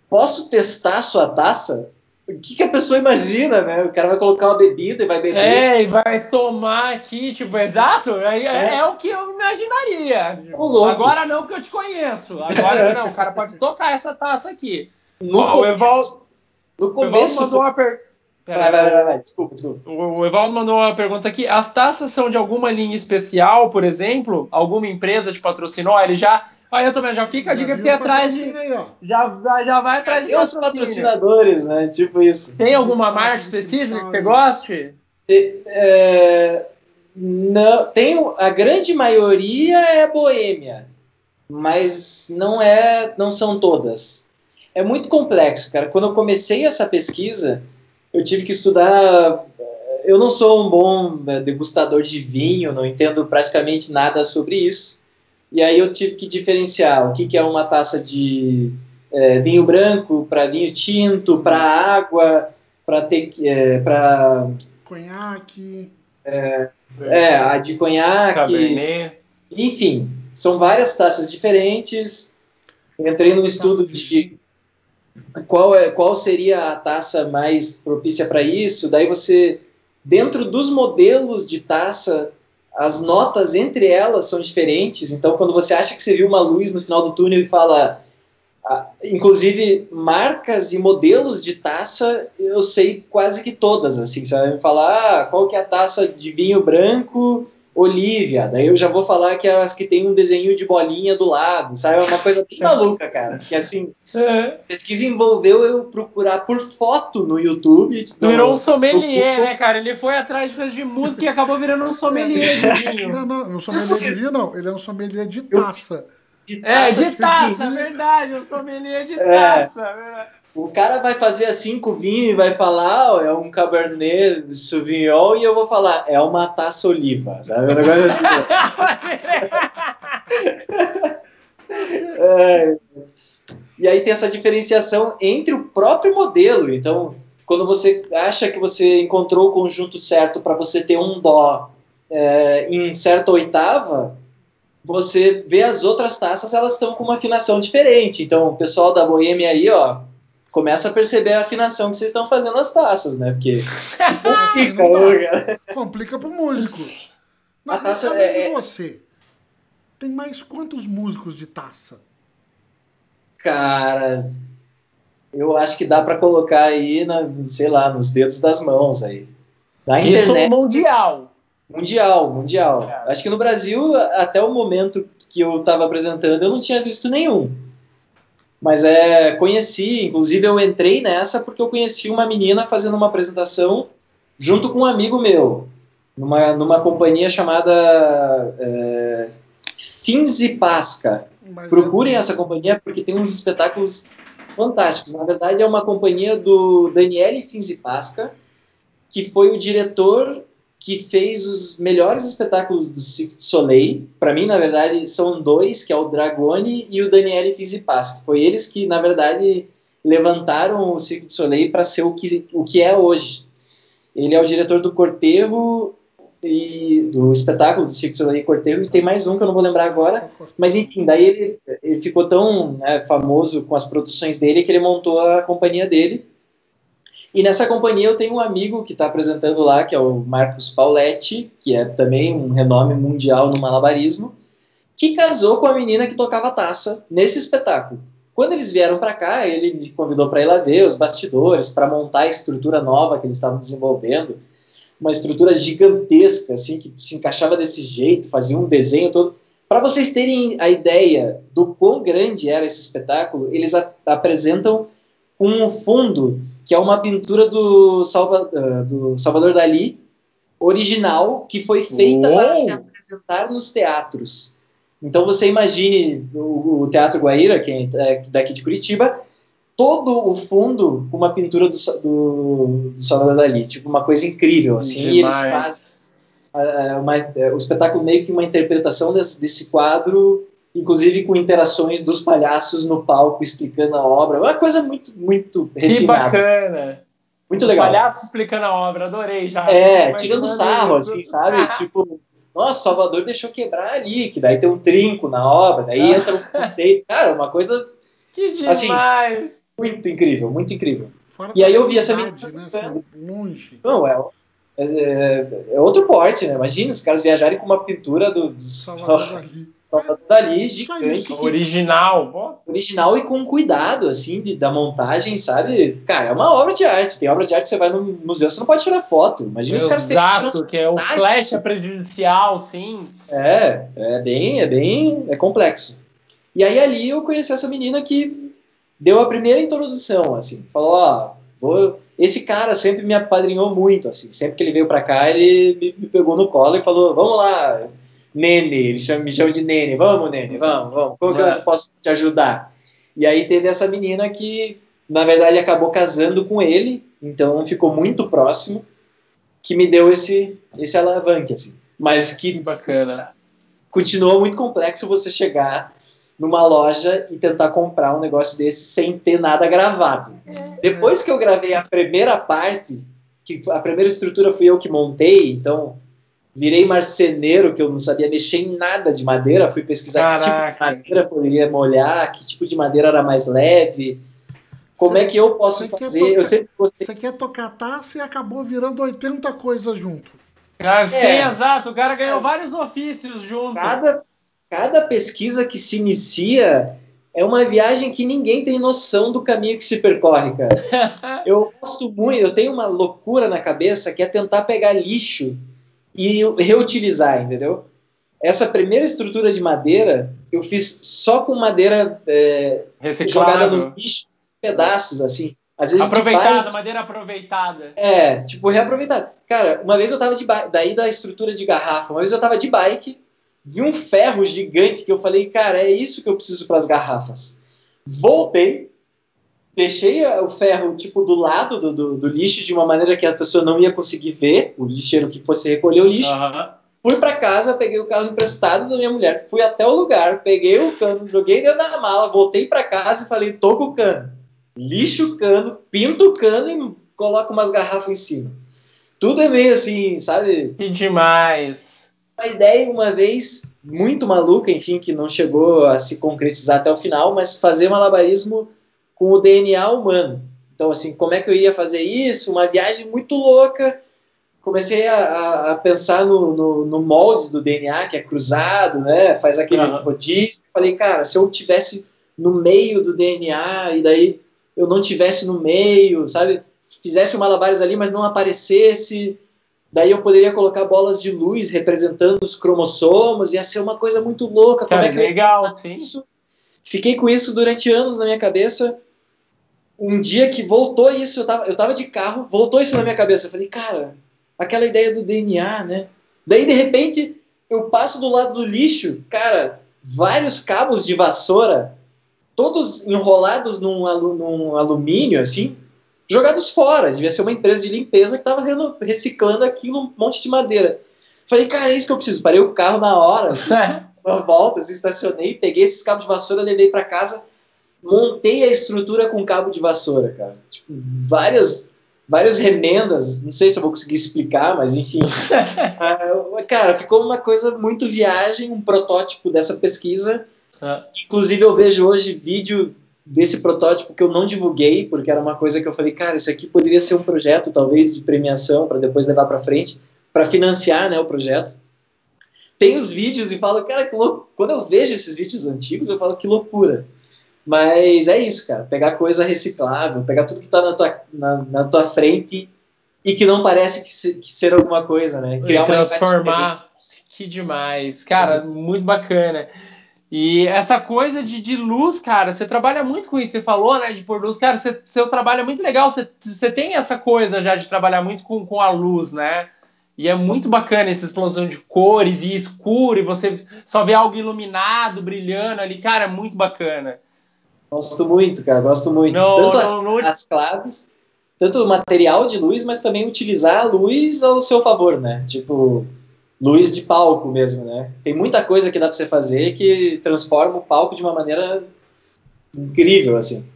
posso testar a sua taça? O que, que, a pessoa imagina, né? O cara vai colocar uma bebida e vai beber. É, e vai tomar aqui, tipo, exato. É, é. é o que eu imaginaria. Agora não, porque eu te conheço. Agora não, o cara pode tocar essa taça aqui. No, Ó, começo, Evaldo, no começo. mandou uma per... vai, vai, vai, vai, desculpa, desculpa. O Evaldo mandou uma pergunta aqui. As taças são de alguma linha especial, por exemplo? Alguma empresa te patrocinou? Ele já Aí eu também já fica a dica pra você atrás de. Aí, já, já vai atrás de. os patrocinadores, né? Tipo isso. Tem alguma marca específica que você goste? É, não, tem, a grande maioria é boêmia, mas não é, não são todas. É muito complexo, cara. Quando eu comecei essa pesquisa, eu tive que estudar. Eu não sou um bom é, degustador de vinho, não entendo praticamente nada sobre isso. E aí eu tive que diferenciar o que, que é uma taça de é, vinho branco para vinho tinto, para água, para ter é, para conhaque. É, é, a de conhaque. Cabernet. Enfim, são várias taças diferentes. Entrei no estudo de qual, é, qual seria a taça mais propícia para isso. Daí você, dentro dos modelos de taça, as notas entre elas são diferentes. Então, quando você acha que você viu uma luz no final do túnel e fala. Ah, inclusive, marcas e modelos de taça, eu sei quase que todas. Assim, você vai me falar ah, qual que é a taça de vinho branco Olivia. Daí eu já vou falar que é as que tem um desenho de bolinha do lado, sabe? É uma coisa bem maluca, cara. Que assim, é. pesquisa envolveu eu procurar por foto no YouTube. Virou um sommelier, né, cara? Ele foi atrás de coisas de música e acabou virando um sommelier de vinho. Não, não, não sommelier de vinho, não. Ele é um sommelier de taça. De taça é, de taça, verdade. Um sommelier de é. O cara vai fazer assim com o vinho e vai falar, é um Cabernet Sauvignon, e eu vou falar, é uma taça oliva, sabe? Um negócio assim. é. E aí tem essa diferenciação entre o próprio modelo. Então, quando você acha que você encontrou o conjunto certo para você ter um dó é, em certa oitava, você vê as outras taças, elas estão com uma afinação diferente. Então, o pessoal da Boêmia aí, ó, começa a perceber a afinação que vocês estão fazendo nas taças, né? Porque complica, complica pro músico. Mas a taça é, é... você. Tem mais quantos músicos de taça? Cara, eu acho que dá para colocar aí, na, sei lá, nos dedos das mãos aí. Na Isso internet. mundial. Mundial, mundial. Acho que no Brasil, até o momento que eu estava apresentando, eu não tinha visto nenhum. Mas é, conheci, inclusive eu entrei nessa porque eu conheci uma menina fazendo uma apresentação junto com um amigo meu, numa, numa companhia chamada é, Fins e Pasca. Mas Procurem é... essa companhia porque tem uns espetáculos fantásticos. Na verdade, é uma companhia do Daniele Fins e Pasca, que foi o diretor que fez os melhores espetáculos do Cirque du Soleil. Para mim, na verdade, são dois, que é o Dragone e o Daniele Fizipas. Foi eles que, na verdade, levantaram o Cirque du Soleil para ser o que, o que é hoje. Ele é o diretor do Cortejo e do espetáculo do Cirque du Soleil Cortejo e tem mais um que eu não vou lembrar agora. Mas enfim, daí ele, ele ficou tão né, famoso com as produções dele que ele montou a companhia dele e nessa companhia eu tenho um amigo que está apresentando lá, que é o Marcos Pauletti, que é também um renome mundial no malabarismo, que casou com a menina que tocava taça nesse espetáculo. Quando eles vieram para cá, ele me convidou para ir lá ver os bastidores, para montar a estrutura nova que eles estavam desenvolvendo, uma estrutura gigantesca, assim, que se encaixava desse jeito, fazia um desenho todo. Para vocês terem a ideia do quão grande era esse espetáculo, eles apresentam um fundo que é uma pintura do, Salva, uh, do Salvador Dali, original, que foi feita Uou. para se apresentar nos teatros. Então você imagine o, o Teatro Guaíra, que é daqui de Curitiba, todo o fundo com uma pintura do, do, do, Salvador Dali, tipo uma coisa incrível, assim, Demais. e eles fazem uh, uma, uh, o espetáculo meio que uma interpretação desse, desse quadro inclusive com interações dos palhaços no palco explicando a obra. Uma coisa muito, muito refinada. Que bacana! Muito legal. Palhaço explicando a obra, adorei já. É, tirando sarro, assim, sabe? tipo, nossa, Salvador deixou quebrar ali, que daí tem um trinco na obra, daí entra um conceito. Cara, uma coisa. Que demais! Assim, muito incrível, muito incrível. Fora e aí eu vi essa menina. Né, assim, longe. Não, é, é, é, outro porte, né? Imagina os caras viajarem com uma pintura do, do Salvador Dali. Gigante. Original. Original e com cuidado, assim, de, da montagem, sabe? Cara, é uma obra de arte. Tem obra de arte que você vai no museu, você não pode tirar foto. Imagina Exato, os caras Exato, que é o flash prejudicial, sim. É, é bem, é bem, é complexo. E aí ali eu conheci essa menina que deu a primeira introdução, assim, falou, ó, vou... esse cara sempre me apadrinhou muito, assim, sempre que ele veio para cá, ele me, me, pegou no colo e falou, vamos lá, Nene, ele chama, me chama de Nene, vamos, Nene, vamos, vamos, como que eu é. posso te ajudar? E aí teve essa menina que, na verdade, acabou casando com ele, então ficou muito próximo, que me deu esse, esse alavanque, assim, mas que... Bacana. Continuou muito complexo você chegar numa loja e tentar comprar um negócio desse sem ter nada gravado. É. Depois que eu gravei a primeira parte, que a primeira estrutura fui eu que montei, então virei marceneiro, que eu não sabia mexer em nada de madeira, fui pesquisar Caraca. que tipo de madeira poderia molhar, que tipo de madeira era mais leve, como cê, é que eu posso fazer? Tocar, eu sempre Você quer tocar taça e acabou virando 80 coisas junto. Ah, sim, é. exato. O cara ganhou é. vários ofícios junto. Cada, cada pesquisa que se inicia é uma viagem que ninguém tem noção do caminho que se percorre, cara. eu gosto muito, eu tenho uma loucura na cabeça que é tentar pegar lixo e reutilizar, entendeu? Essa primeira estrutura de madeira eu fiz só com madeira é, jogada no lixo, pedaços assim. Às vezes aproveitada, bike, madeira aproveitada. É, tipo reaproveitada. Cara, uma vez eu tava de bike, daí da estrutura de garrafa, uma vez eu tava de bike vi um ferro gigante que eu falei, cara, é isso que eu preciso para as garrafas. Voltei, deixei o ferro tipo do lado do, do, do, lixo de uma maneira que a pessoa não ia conseguir ver, o lixeiro que fosse recolher o lixo. Uhum. Fui para casa, peguei o carro emprestado da minha mulher, fui até o lugar, peguei o cano, joguei dentro da mala, voltei para casa e falei, tô com o cano. Lixo o cano, pinto o cano e coloco umas garrafas em cima. Tudo é meio assim, sabe? Que demais uma ideia uma vez muito maluca, enfim, que não chegou a se concretizar até o final, mas fazer malabarismo com o DNA humano. Então, assim, como é que eu iria fazer isso? Uma viagem muito louca. Comecei a, a pensar no, no, no, molde do DNA, que é cruzado, né? Faz aquele uhum. rodízio. Falei, cara, se eu tivesse no meio do DNA e daí eu não tivesse no meio, sabe? Fizesse o malabares ali, mas não aparecesse Daí eu poderia colocar bolas de luz representando os cromossomos, ia ser uma coisa muito louca. Como Cara, é que legal, sim. Isso? Fiquei com isso durante anos na minha cabeça. Um dia que voltou isso, eu tava, eu tava de carro, voltou isso na minha cabeça. Eu falei, cara, aquela ideia do DNA, né? Daí, de repente, eu passo do lado do lixo, cara, vários cabos de vassoura, todos enrolados num, num alumínio, assim, jogados fora. Devia ser uma empresa de limpeza que estava reciclando aquilo, um monte de madeira. Falei, cara, é isso que eu preciso. Parei o carro na hora, assim, uma volta, assim, estacionei, peguei esses cabos de vassoura, levei para casa, montei a estrutura com cabo de vassoura, cara. Tipo, várias, várias remendas, não sei se eu vou conseguir explicar, mas enfim. Ah, cara, ficou uma coisa muito viagem, um protótipo dessa pesquisa. Ah. Inclusive, eu vejo hoje vídeo desse protótipo que eu não divulguei, porque era uma coisa que eu falei, cara, isso aqui poderia ser um projeto, talvez, de premiação, para depois levar para frente, para financiar né, o projeto. Tem os vídeos e falo, cara, que louco. Quando eu vejo esses vídeos antigos, eu falo, que loucura. Mas é isso, cara. Pegar coisa reciclável, pegar tudo que está na tua, na, na, tua frente e que não parece que, se, que ser alguma coisa, né? Criar uma transformar. Que demais. Cara, muito bacana. E essa coisa de, de luz, cara, você trabalha muito com isso. Você falou, né, de pôr luz. Cara, você, seu trabalho é muito legal. Você, você tem essa coisa já de trabalhar muito com, com a luz, né? E é muito bacana essa explosão de cores e escuro, e você só vê algo iluminado, brilhando ali. Cara, é muito bacana. Gosto muito, cara, gosto muito. Não, tanto não, as, não... as claves, tanto o material de luz, mas também utilizar a luz ao seu favor, né? Tipo, luz de palco mesmo, né? Tem muita coisa que dá para você fazer que transforma o palco de uma maneira incrível, assim.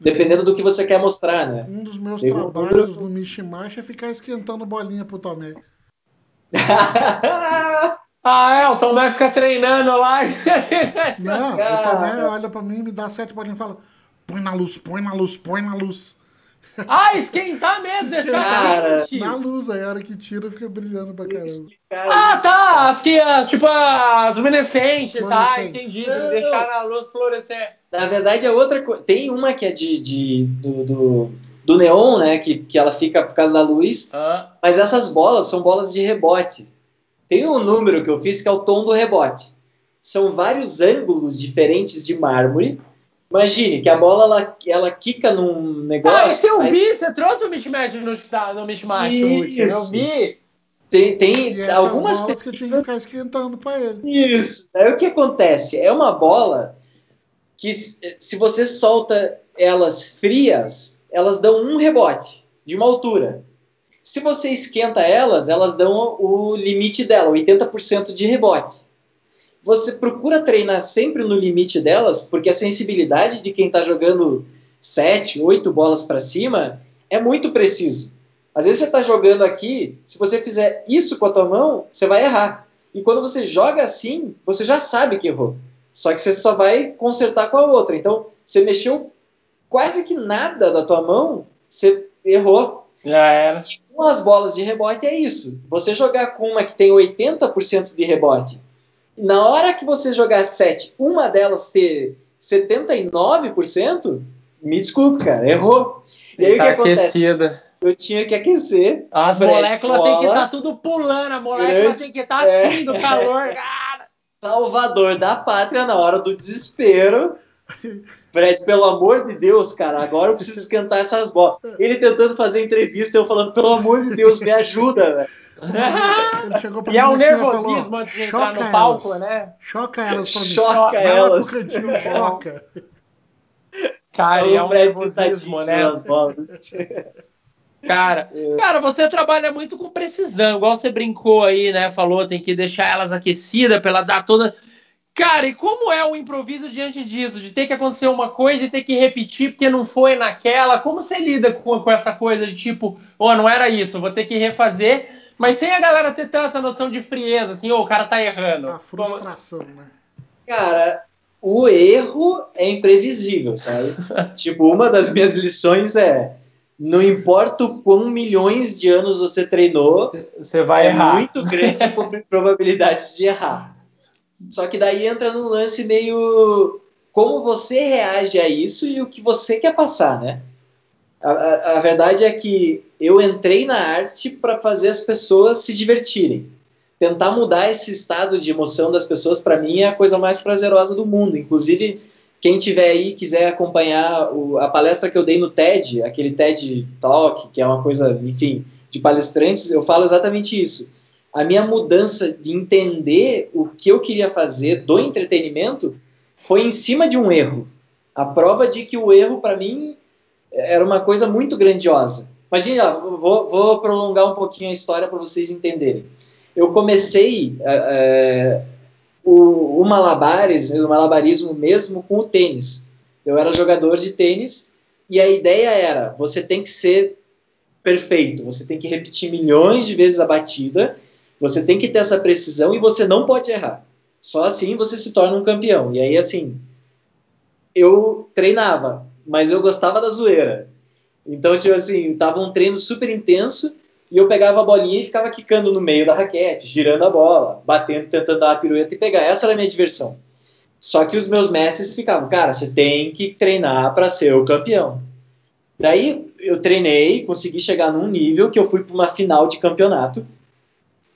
Dependendo do que você quer mostrar, né? Um dos meus Eu trabalhos no Mishmash é ficar esquentando bolinha pro Tomé. Ah, é, o Tomé fica treinando lá. Não, o Tomé olha pra mim, me dá sete bolinhas e fala: põe na luz, põe na luz, põe na luz. Ah, esquentar mesmo, deixar quente. Na luz, aí a hora que tira fica brilhando pra caramba. Ah, tá. As que, as, tipo, as luminescentes, tá? Entendi. Deixar na luz florescer. Na verdade, é outra coisa. Tem uma que é de, de do, do, do, neon, né? Que, que ela fica por causa da luz. Ah. Mas essas bolas são bolas de rebote. Tem um número que eu fiz que é o tom do rebote. São vários ângulos diferentes de mármore Imagine que a bola ela, ela quica num negócio. Ah, isso eu aí... você trouxe o mismatch no, no mismatch último, eu vi. Tem, tem algumas bolas que eu tinha que ficar esquentando para ele. Isso. Aí o que acontece? É uma bola que se você solta elas frias, elas dão um rebote de uma altura. Se você esquenta elas, elas dão o limite dela, 80% de rebote você procura treinar sempre no limite delas, porque a sensibilidade de quem está jogando sete, oito bolas para cima é muito preciso. Às vezes você está jogando aqui, se você fizer isso com a tua mão, você vai errar. E quando você joga assim, você já sabe que errou. Só que você só vai consertar com a outra. Então, você mexeu quase que nada da tua mão, você errou. Já era. Com as bolas de rebote é isso. Você jogar com uma que tem 80% de rebote na hora que você jogar 7, uma delas ter 79%, me desculpe, cara, errou. E aí tá o que acontece? aquecida. Eu tinha que aquecer. As moléculas têm que estar tá tudo pulando, a molécula tem que estar tá é. assim do calor, cara. Salvador da pátria na hora do desespero. Fred, pelo amor de Deus, cara, agora eu preciso esquentar essas bolas. Ele tentando fazer entrevista, eu falando, pelo amor de Deus, me ajuda, velho. Ele chegou pra e é o nervosismo falou, antes de entrar no palco, elas. né? Choca elas pra mim. Choca elas. Cantinho, choca. Cara, é um nervosismo, né? Cara, cara, você trabalha muito com precisão, igual você brincou aí, né? Falou, tem que deixar elas aquecidas para ela dar toda. Cara, e como é o improviso diante disso? De ter que acontecer uma coisa e ter que repetir porque não foi naquela? Como você lida com, com essa coisa de tipo, oh, não era isso, vou ter que refazer mas sem a galera ter essa noção de frieza, assim, oh, o cara tá errando. A frustração, Como... né? Cara, o erro é imprevisível, sabe? tipo, uma das minhas lições é não importa o quão milhões de anos você treinou, você vai é errar. muito grande a probabilidade de errar. Só que daí entra num lance meio como você reage a isso e o que você quer passar, né? A, a, a verdade é que eu entrei na arte para fazer as pessoas se divertirem. Tentar mudar esse estado de emoção das pessoas, para mim, é a coisa mais prazerosa do mundo. Inclusive, quem tiver aí quiser acompanhar o, a palestra que eu dei no TED, aquele TED Talk, que é uma coisa, enfim, de palestrantes, eu falo exatamente isso. A minha mudança de entender o que eu queria fazer do entretenimento foi em cima de um erro. A prova de que o erro, para mim, era uma coisa muito grandiosa. Imagina, vou, vou prolongar um pouquinho a história para vocês entenderem. Eu comecei é, o, o o malabarismo mesmo com o tênis. Eu era jogador de tênis e a ideia era: você tem que ser perfeito, você tem que repetir milhões de vezes a batida, você tem que ter essa precisão e você não pode errar. Só assim você se torna um campeão. E aí, assim, eu treinava mas eu gostava da zoeira. Então, tipo assim, tava um treino super intenso e eu pegava a bolinha e ficava quicando no meio da raquete, girando a bola, batendo, tentando dar uma pirueta e pegar. Essa era a minha diversão. Só que os meus mestres ficavam, cara, você tem que treinar para ser o campeão. Daí eu treinei, consegui chegar num nível que eu fui para uma final de campeonato,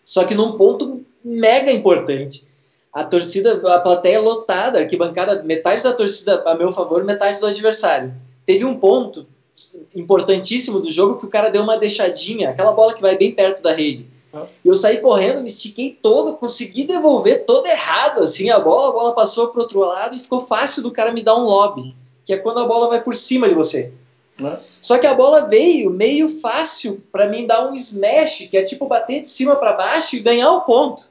só que num ponto mega importante a torcida, a plateia lotada, arquibancada, metade da torcida a meu favor, metade do adversário. Teve um ponto importantíssimo do jogo que o cara deu uma deixadinha, aquela bola que vai bem perto da rede. Ah. Eu saí correndo, me estiquei todo, consegui devolver todo errado, assim, a bola, a bola passou pro outro lado e ficou fácil do cara me dar um lob, que é quando a bola vai por cima de você. Ah. Só que a bola veio meio fácil para mim dar um smash, que é tipo bater de cima para baixo e ganhar o ponto.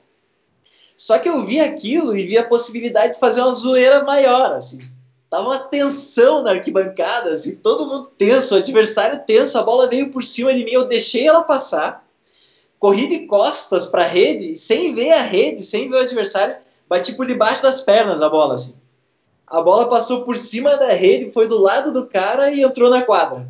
Só que eu vi aquilo e vi a possibilidade de fazer uma zoeira maior, assim. Tava uma tensão na arquibancada, assim, todo mundo tenso, o adversário tenso, a bola veio por cima de mim, eu deixei ela passar, corri de costas para rede, sem ver a rede, sem ver o adversário, bati por debaixo das pernas a bola, assim. A bola passou por cima da rede, foi do lado do cara e entrou na quadra.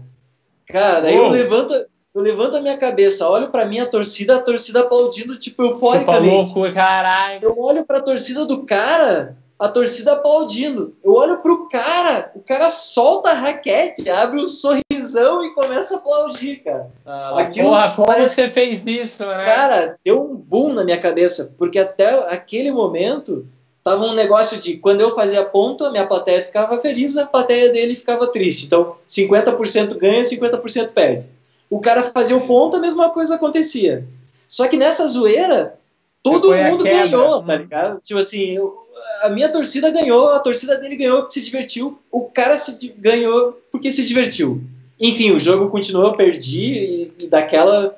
Cara, daí eu levanto, eu levanto a minha cabeça, olho pra minha torcida, a torcida aplaudindo, tipo, euforicamente. Tipo, caralho. Eu olho pra torcida do cara, a torcida aplaudindo. Eu olho pro cara, o cara solta a raquete, abre um sorrisão e começa a aplaudir, cara. Ah, Aquilo porra, como parece... você fez isso, né? Cara, deu um boom na minha cabeça, porque até aquele momento tava um negócio de quando eu fazia ponto, a minha plateia ficava feliz, a plateia dele ficava triste. Então, 50% ganha, 50% perde. O cara fazia o ponto, a mesma coisa acontecia. Só que nessa zoeira, todo mundo ganhou, tá ligado? Tipo assim, eu, a minha torcida ganhou, a torcida dele ganhou porque se divertiu, o cara se ganhou porque se divertiu. Enfim, o jogo continuou, eu perdi, e, e daquela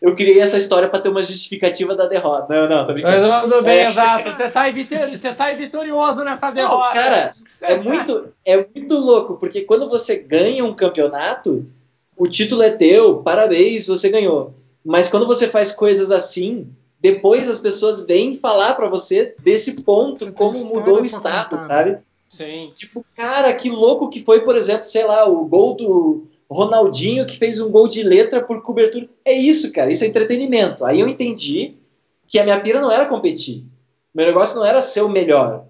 eu criei essa história para ter uma justificativa da derrota. Não, não, tô brincando. Mas tudo bem, é... exato. Você sai, vitor... você sai vitorioso nessa derrota. Não, cara, é muito, é muito louco, porque quando você ganha um campeonato, o título é teu, parabéns, você ganhou. Mas quando você faz coisas assim, depois as pessoas vêm falar para você desse ponto, você como mudou o estado, contar, sabe? Né? Sim. Tipo, cara, que louco que foi, por exemplo, sei lá, o gol do Ronaldinho que fez um gol de letra por cobertura. É isso, cara, isso é entretenimento. Aí eu entendi que a minha pira não era competir. Meu negócio não era ser o melhor.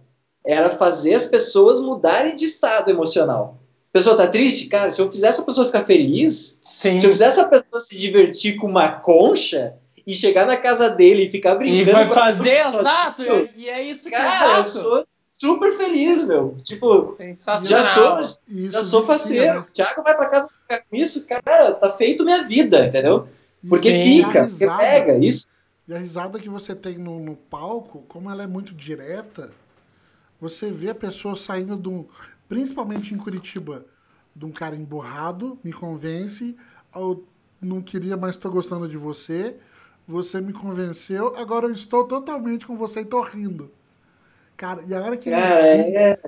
Era fazer as pessoas mudarem de estado emocional. A pessoa tá triste? Cara, se eu fizer essa pessoa ficar feliz, Sim. se eu fizer essa pessoa se divertir com uma concha e chegar na casa dele e ficar brincando. E vai fazer, exato, e é isso que cara, eu, eu sou super feliz, meu. Tipo, já sou, isso já sou parceiro. O Thiago vai pra casa ficar com isso, cara, tá feito minha vida, entendeu? Porque Sim, fica, porque pega isso. E a risada que você tem no, no, palco, como ela é muito direta, você vê a pessoa saindo do. Principalmente em Curitiba, de um cara emborrado, me convence, eu não queria, mas estou gostando de você. Você me convenceu, agora eu estou totalmente com você e tô rindo. Cara, e agora que Cara, é...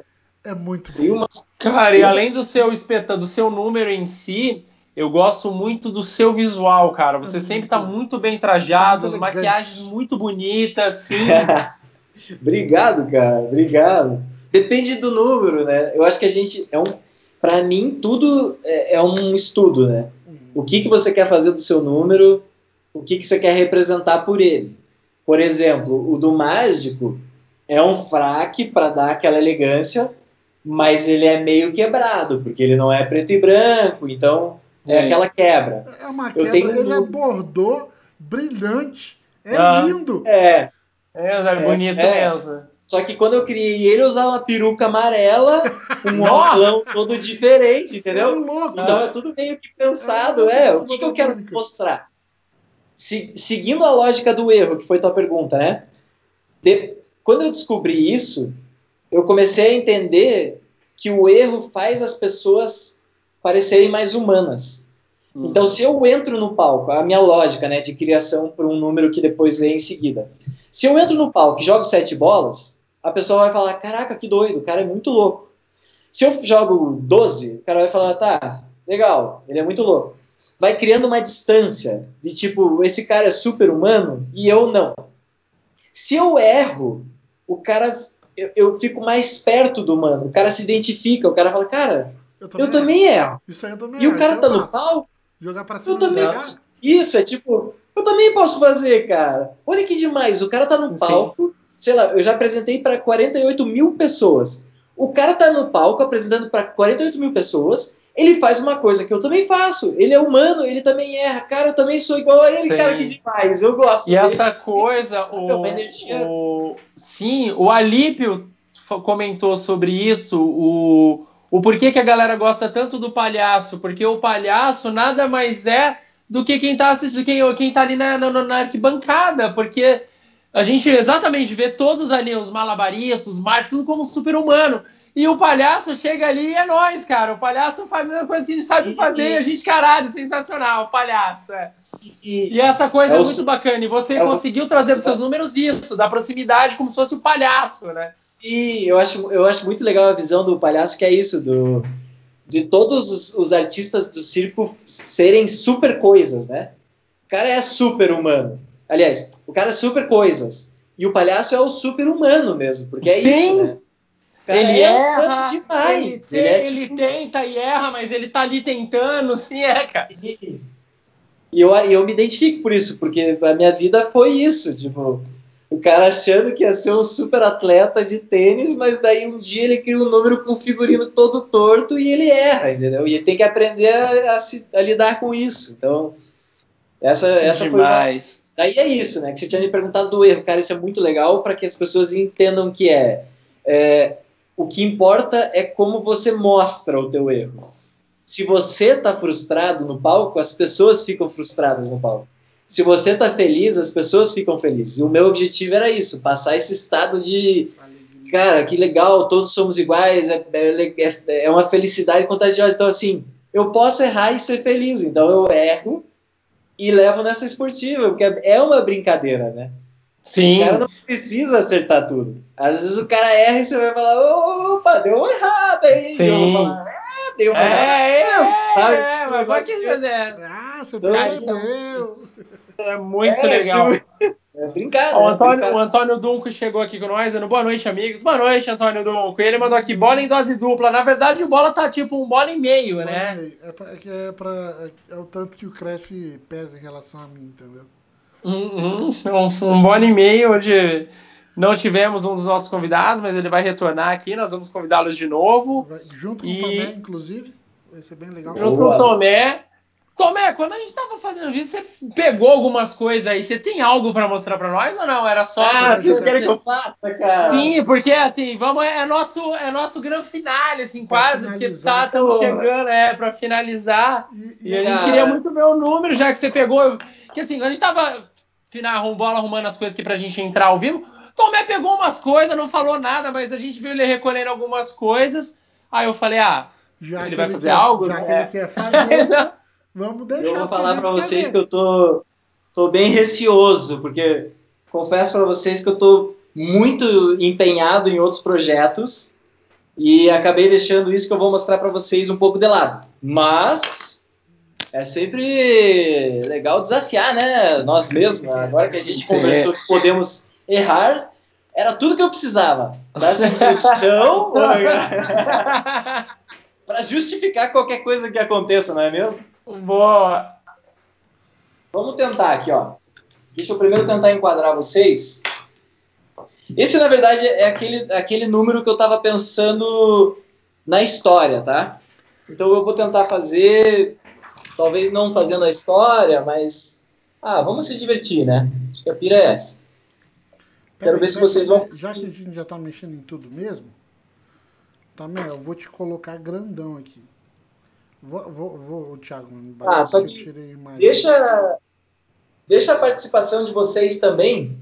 é muito bom. Cara, e além do seu espeta, do seu número em si, eu gosto muito do seu visual, cara. Você é sempre tá muito bem trajado, as maquiagens muito bonitas, assim. obrigado, cara. Obrigado. Depende do número, né? Eu acho que a gente é um para mim tudo é, é, um estudo, né? Uhum. O que que você quer fazer do seu número? O que que você quer representar por ele? Por exemplo, o do mágico, é um fraque para dar aquela elegância, mas ele é meio quebrado, porque ele não é preto e branco, então é, é aquela quebra. É uma quebra, Eu tenho... ele é bordô, brilhante, é ah, lindo. É. É, é bonito é. mesmo. Só que quando eu criei ele, eu usava uma peruca amarela, um óculos todo diferente, entendeu? É louco. Então é tudo meio que pensado. É, é o que, que eu quero mostrar? Se, seguindo a lógica do erro, que foi tua pergunta, né? De, quando eu descobri isso, eu comecei a entender que o erro faz as pessoas parecerem mais humanas. Hum. Então, se eu entro no palco, a minha lógica né, de criação por um número que depois vem em seguida. Se eu entro no palco e jogo sete bolas, a pessoa vai falar: Caraca, que doido, o cara é muito louco. Se eu jogo 12, o cara vai falar: Tá, legal, ele é muito louco. Vai criando uma distância de tipo: Esse cara é super humano e eu não. Se eu erro, o cara. Eu, eu fico mais perto do humano. O cara se identifica, o cara fala, cara, eu também, eu também erro. Isso aí eu também E o cara tá no pau. Jogar pra cima eu também. Isso, é tipo, eu também posso fazer, cara. Olha que demais, o cara tá no palco. Sim. Sei lá, eu já apresentei para 48 mil pessoas. O cara tá no palco apresentando para 48 mil pessoas ele faz uma coisa que eu também faço. Ele é humano, ele também erra. Cara, eu também sou igual a ele, sim. cara, que demais. Eu gosto. E dele. essa coisa, o, o, sim, o Alípio comentou sobre isso, o, o porquê que a galera gosta tanto do palhaço, porque o palhaço nada mais é do que quem tá assistindo, quem, quem tá ali na, na, na arquibancada, porque a gente exatamente vê todos ali, os malabaristas, os mágicos, tudo como super-humano. E o palhaço chega ali e é nós, cara. O palhaço faz a mesma coisa que a gente sabe fazer. E a gente, caralho, sensacional, o palhaço. É. E, e, essa coisa é, é muito bacana. E você é conseguiu o... trazer para seus números isso, da proximidade, como se fosse o palhaço, né? E eu acho, eu acho muito legal a visão do palhaço, que é isso, do, de todos os, os artistas do circo serem super coisas, né? cara é super humano. Aliás, o cara é super coisas. E o palhaço é o super humano mesmo, porque é Sim. isso, né? Ele é erra demais. Ele, ele, é, ele tipo... tenta e erra, mas ele tá ali tentando, sim, é, cara. E eu, eu me identifico por isso, porque a minha vida foi isso, tipo, o cara achando que ia ser um super atleta de tênis, mas daí um dia ele cria um número com um figurino todo torto e ele erra, entendeu? E ele tem que aprender a, a, se, a lidar com isso. Então, essa, essa demais. foi. Uma... Daí é isso, né? Que você tinha me perguntado do erro. Cara, isso é muito legal para que as pessoas entendam que é, é. O que importa é como você mostra o teu erro. Se você tá frustrado no palco, as pessoas ficam frustradas no palco se você tá feliz, as pessoas ficam felizes. E o meu objetivo era isso, passar esse estado de cara, que legal, todos somos iguais, é, é, é, é uma felicidade contagiosa. Então, assim, eu posso errar e ser feliz. Então, eu erro e levo nessa esportiva, porque é uma brincadeira, né? Sim. O cara não precisa acertar tudo. Às vezes o cara erra e você vai falar, opa, deu uma errada aí. Sim. Falar, é, deu uma é, errada. É, é, é, mas pode dizer. Ah, você percebeu. É muito é, legal. Tipo, é brincar, o, Antônio, é o Antônio Dunco chegou aqui com nós, dando boa noite, amigos. Boa noite, Antônio Dunco. Ele mandou aqui bola em dose dupla. Na verdade, o bola tá tipo um bola e meio, bola né? Meio. É, pra, é, que é, pra, é, o tanto que o Cref pesa em relação a mim, entendeu? Um, um, um e meio, onde não tivemos um dos nossos convidados, mas ele vai retornar aqui. Nós vamos convidá-los de novo. Vai, junto com e... o Tomé, inclusive. Vai ser bem legal. Junto com o Tomé. Tomé, quando a gente tava fazendo vídeo, você pegou algumas coisas aí. Você tem algo para mostrar para nós ou não? Era só. Ah, vocês querem que eu faça, cara? Sim, porque assim, vamos, é nosso, é nosso grande finale, assim, pra quase, porque tá estamos chegando, é, para finalizar. E, e, e a gente queria muito ver o número, já que você pegou. Que assim, a gente tava final, arrumando as coisas aqui pra gente entrar ao vivo. Tomé pegou umas coisas, não falou nada, mas a gente viu ele recolhendo algumas coisas. Aí eu falei, ah, já ele vai ele fazer quer, algo? Já que ele quer fazer. Vamos deixar. Eu vou falar para vocês que eu tô, tô bem receoso, porque confesso para vocês que eu tô muito empenhado em outros projetos e acabei deixando isso que eu vou mostrar para vocês um pouco de lado. Mas é sempre legal desafiar, né? Nós mesmos. Agora que a gente conversou que podemos errar, era tudo que eu precisava. Dessa introdução para justificar qualquer coisa que aconteça, não é mesmo? Boa! Vamos tentar aqui, ó. Deixa eu primeiro tentar enquadrar vocês. Esse, na verdade, é aquele, aquele número que eu estava pensando na história, tá? Então eu vou tentar fazer, talvez não fazendo a história, mas. Ah, vamos se divertir, né? Acho que a pira é essa. Quero ver se vocês vão. Já que a gente já tá mexendo em tudo mesmo, tá, meu, eu vou te colocar grandão aqui. Vou, vou, vou Thiago, ah, só que deixa, deixa a participação de vocês também.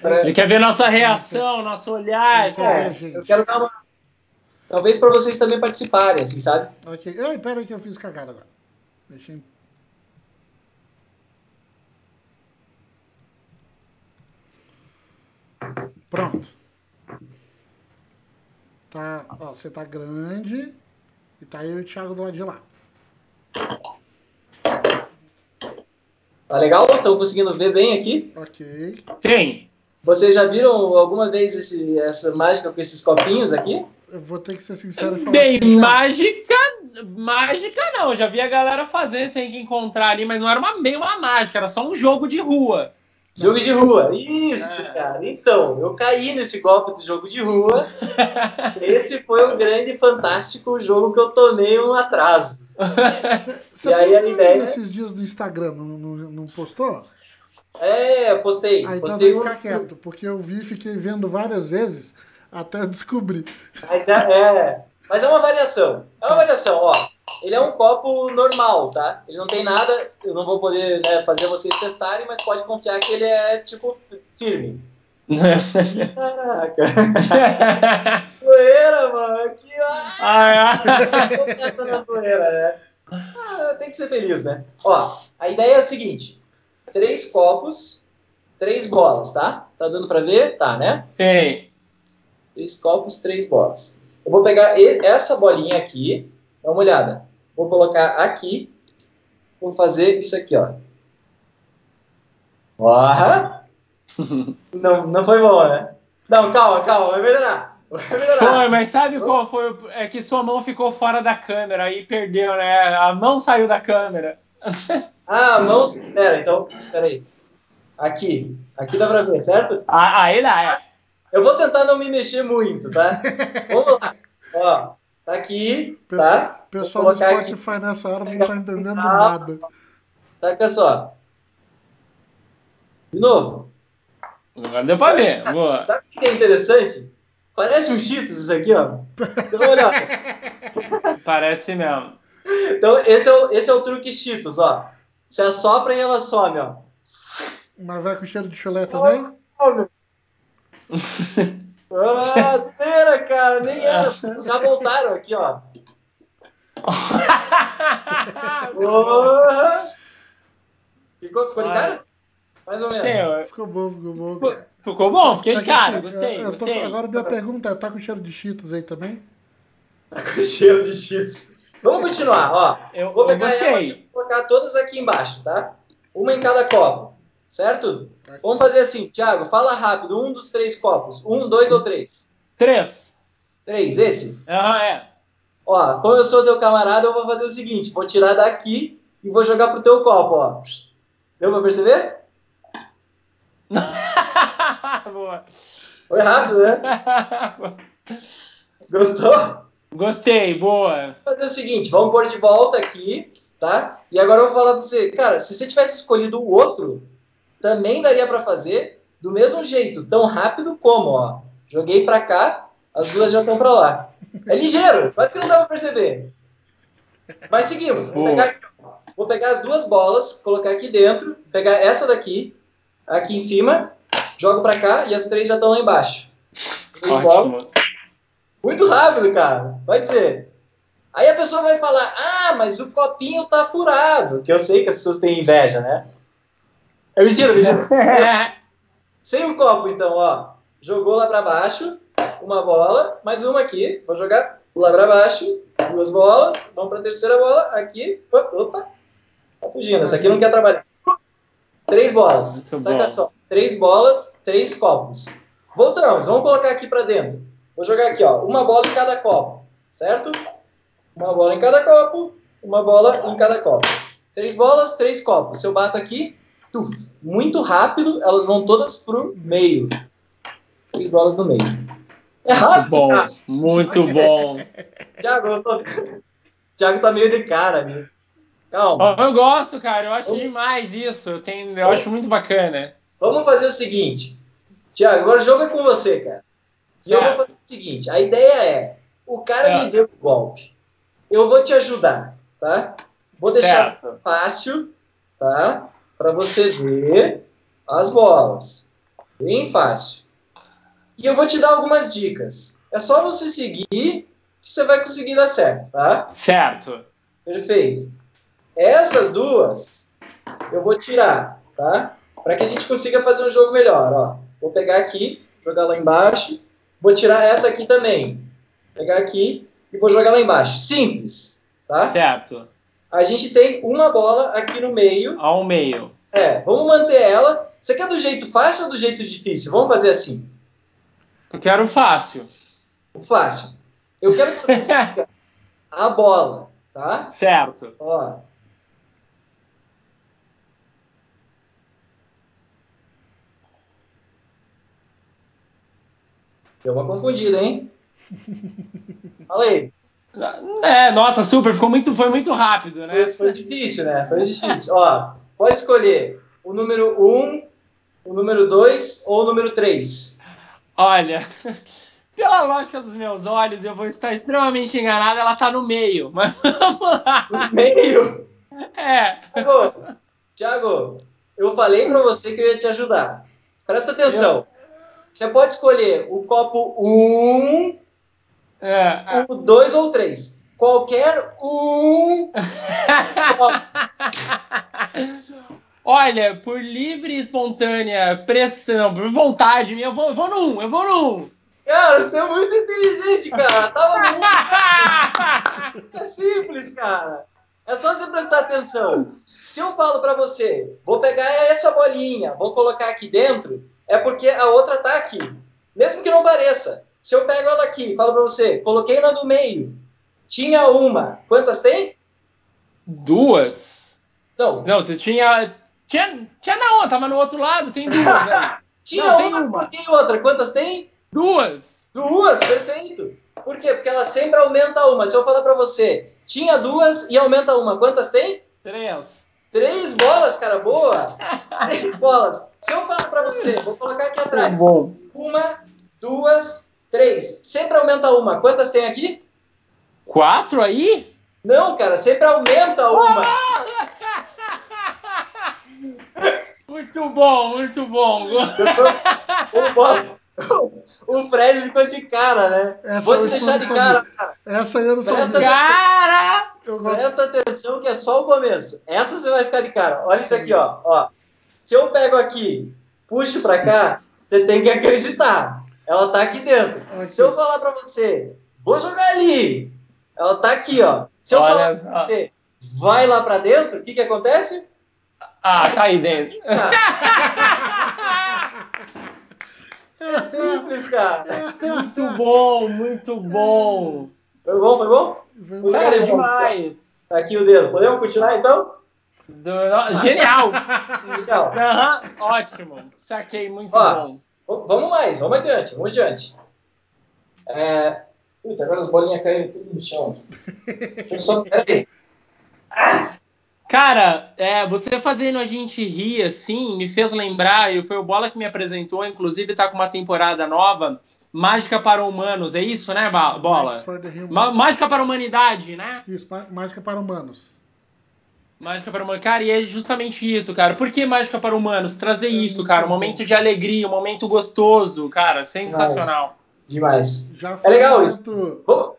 Pra... Ele quer ver nossa reação, nosso olhar. É, eu quero dar uma. Talvez para vocês também participarem, assim, sabe? Ok. Ai, pera que eu fiz cagada agora. Deixa eu... Pronto. Tá, ó, você tá grande. E tá eu e o Thiago do lado de lá. Tá legal? Estão conseguindo ver bem aqui? Ok. Tem. Vocês já viram alguma vez esse, essa mágica com esses copinhos aqui? Eu vou ter que ser sincero e falar. Bem, mágica, mágica não. Já vi a galera fazer sem encontrar ali, mas não era uma, bem uma mágica, era só um jogo de rua. Jogo de rua, isso, é. cara. Então, eu caí nesse golpe do jogo de rua. Esse foi o grande, fantástico jogo que eu tomei um atraso. Você e aí a ideia... esses dias do Instagram, não, não, não postou? É, eu postei. Ah, então postei vai ficar um... quieto, porque eu vi e fiquei vendo várias vezes até descobrir. Mas é, é, mas é uma variação. É uma variação, ó. Ele é um copo normal, tá? Ele não tem nada, eu não vou poder né, fazer vocês testarem, mas pode confiar que ele é, tipo, firme. Caraca. zoeira, mano. Aqui, ó. Ah, é. na zoeira, né? Ah, tem que ser feliz, né? Ó, a ideia é a seguinte: três copos, três bolas, tá? Tá dando pra ver? Tá, né? Tem. Três copos, três bolas. Eu vou pegar essa bolinha aqui, Dá uma olhada. Vou colocar aqui vou fazer isso aqui, ó. Ó. não, não foi bom, né? Não, calma, calma, vai melhorar. Vai melhorar. Foi, mas sabe qual foi? É que sua mão ficou fora da câmera aí perdeu, né? A mão saiu da câmera. Ah, mão. Pera, então, peraí. Aqui. Aqui dá pra ver, certo? Ah, aí dá, é. Eu vou tentar não me mexer muito, tá? Vamos lá. Ó, tá aqui, tá? O pessoal do colocar aqui. Spotify nessa hora não tá entendendo Ah. nada. Saca só. De novo. Agora deu pra ver. Boa. Sabe o que é interessante? Parece um Cheetos isso aqui, ó. Uma olhada. Parece mesmo. Então, esse é, o, esse é o truque Cheetos, ó. Você assopra e ela some, ó. Mas vai com cheiro de chulé também? Ah, espera, cara, nem era. Já voltaram aqui, ó. Porra. Ficou, ficou ligado? Mais ou menos. Sim, eu- Ficou bom, ficou bom. Ficou- Ficou bom? Fiquei de que cara, assim, gostei, eu- eu tô- gostei. agora minha pergunta é, tá com cheiro de cheetos aí também? Com cheiro de Cheetos. Vamos continuar, ó. Eu, Vou eu pegar ela gostei. e colocar todas aqui embaixo, tá? Uma em cada copo, certo? Vamos fazer assim, Thiago, fala rápido, um dos três copos. Um, dois ou três? Três. Três, esse? Aham, é. Ó, como eu sou teu camarada, eu vou fazer o seguinte, vou tirar daqui e vou jogar pro teu copo, ó. Deu pra perceber? Boa. Foi rápido, né? Gostou? Gostei, boa. Vou fazer o seguinte, vamos pôr de volta aqui, tá? E agora eu vou falar pra você, cara, se você tivesse escolhido o outro, também daria pra fazer do mesmo jeito, tão rápido como, ó. Joguei pra cá, as duas já estão pra lá. É ligeiro, quase que não dá pra perceber. Mas seguimos. Vou pegar, aqui, vou pegar as duas bolas, colocar aqui dentro, pegar essa daqui, aqui em cima, jogo pra cá e as três já estão lá embaixo. Três bolas. Muito rápido, cara. Vai ser. Aí a pessoa vai falar: Ah, mas o copinho tá furado. Que eu sei que as pessoas têm inveja, né? Eu ensino, eu ensino. Sem o copo, então, ó. Jogou lá pra baixo, uma bola, mais uma aqui. Vou jogar lá pra baixo, duas bolas. Vamos pra terceira bola, aqui. Opa, tá fugindo. Essa aqui não quer trabalhar. Três bolas. Muito Saca bom. só. Três bolas, três copos. Voltamos, vamos colocar aqui pra dentro. Vou jogar aqui, ó. Uma bola em cada copo, certo? Uma bola em cada copo, uma bola em cada copo. Três bolas, três copos. Se eu bato aqui, tuf, muito rápido, elas vão todas pro meio. Três bolas no meio. É Muito rápido, bom, cara. muito bom. Thiago, eu tô... Thiago tá meio de cara ali. Calma. Eu gosto, cara, eu acho demais isso. Eu, tenho, eu acho muito bacana. Vamos fazer o seguinte. Thiago, agora o jogo é com você, cara. E eu vou fazer o seguinte: a ideia é: o cara É. me deu o golpe. Eu vou te ajudar, tá? Vou deixar Certo. fácil, tá? Para você ver as bolas. Bem fácil. E eu vou te dar algumas dicas. É só você seguir que você vai conseguir dar certo, tá? Certo. Perfeito. Essas duas eu vou tirar, tá? Para que a gente consiga fazer um jogo melhor, ó. Vou pegar aqui, jogar lá embaixo. Vou tirar essa aqui também. Pegar aqui e vou jogar lá embaixo. Simples, tá? Certo. A gente tem uma bola aqui no meio. Ao meio. É, vamos manter ela. Você quer do jeito fácil ou do jeito difícil? Vamos fazer assim. Eu quero fácil. O fácil. Eu quero que você siga a bola, tá? Certo. Ó. Deu uma confundida, hein? Fala aí. É, nossa, super, ficou muito, foi muito rápido, né? Foi, foi difícil, né? Foi difícil. Ó, pode escolher o número 1, o número 2 ou o número 3. Olha, pela lógica dos meus olhos, eu vou estar extremamente enganado, ela tá no meio. Mas vamos lá. No meio. É. Thiago, eu falei pra você que eu ia te ajudar. Presta atenção. Você pode escolher o copo 1, é. o 2 ou 3. Qualquer um. Olha, por livre e espontânea pressão, por vontade minha, eu vou, eu vou num, eu vou num. Cara, você é muito inteligente, cara. Tava muito. É simples, cara. É só você prestar atenção. Se eu falo para você, vou pegar essa bolinha, vou colocar aqui dentro, é porque a outra tá aqui. Mesmo que não pareça. Se eu pego ela aqui, falo para você, coloquei na do meio, tinha uma, quantas tem? Duas. Não. Não, você tinha. Tinha, tinha não, tava no outro lado, tem duas. Né? tinha não, uma, uma, tem outra. Quantas tem? Duas. Duas, perfeito. Por quê? Porque ela sempre aumenta uma. Se eu falar para você, tinha duas e aumenta uma, quantas tem? Três. Três bolas, cara, boa. Três bolas. Se eu falar para você, vou colocar aqui atrás. Bom. Uma, duas, três. Sempre aumenta uma. Quantas tem aqui? Quatro aí? Não, cara, sempre aumenta uma. Muito bom, muito bom. o Fred ficou de cara, né? Essa Vou te deixar de cara. Essa eu não Presta sabia. Cara! Presta atenção que é só o começo. Essa você vai ficar de cara. Olha isso aqui, ó. ó. Se eu pego aqui, puxo pra cá, você tem que acreditar. Ela tá aqui dentro. Aqui. Se eu falar pra você, vou jogar ali, ela tá aqui, ó. Se eu Olha, falar pra você, vai lá pra dentro, o que que acontece? Ah, tá aí dentro. É simples, cara. Muito bom, muito bom. Foi bom, foi bom? Foi cara, demais. Tá aqui o dedo. Podemos continuar, então? Do, genial! Legal. Uhum, ótimo. Saquei, muito Ó, bom. Vamos mais, vamos adiante, vamos adiante. É... Putz, agora as bolinhas caíram tudo no chão. Deixa eu só... Peraí. Ah! Cara, é, você fazendo a gente rir assim, me fez lembrar, e foi o Bola que me apresentou, inclusive tá com uma temporada nova, Mágica para Humanos, é isso, né, Bola? Mágica para a Humanidade, né? Isso, Mágica para Humanos. Mágica para Humanos. Cara, e é justamente isso, cara. Por que Mágica para Humanos? Trazer é isso, cara. Um momento de alegria, um momento gostoso, cara. Sensacional. Demais. Demais. é legal isso. Oh,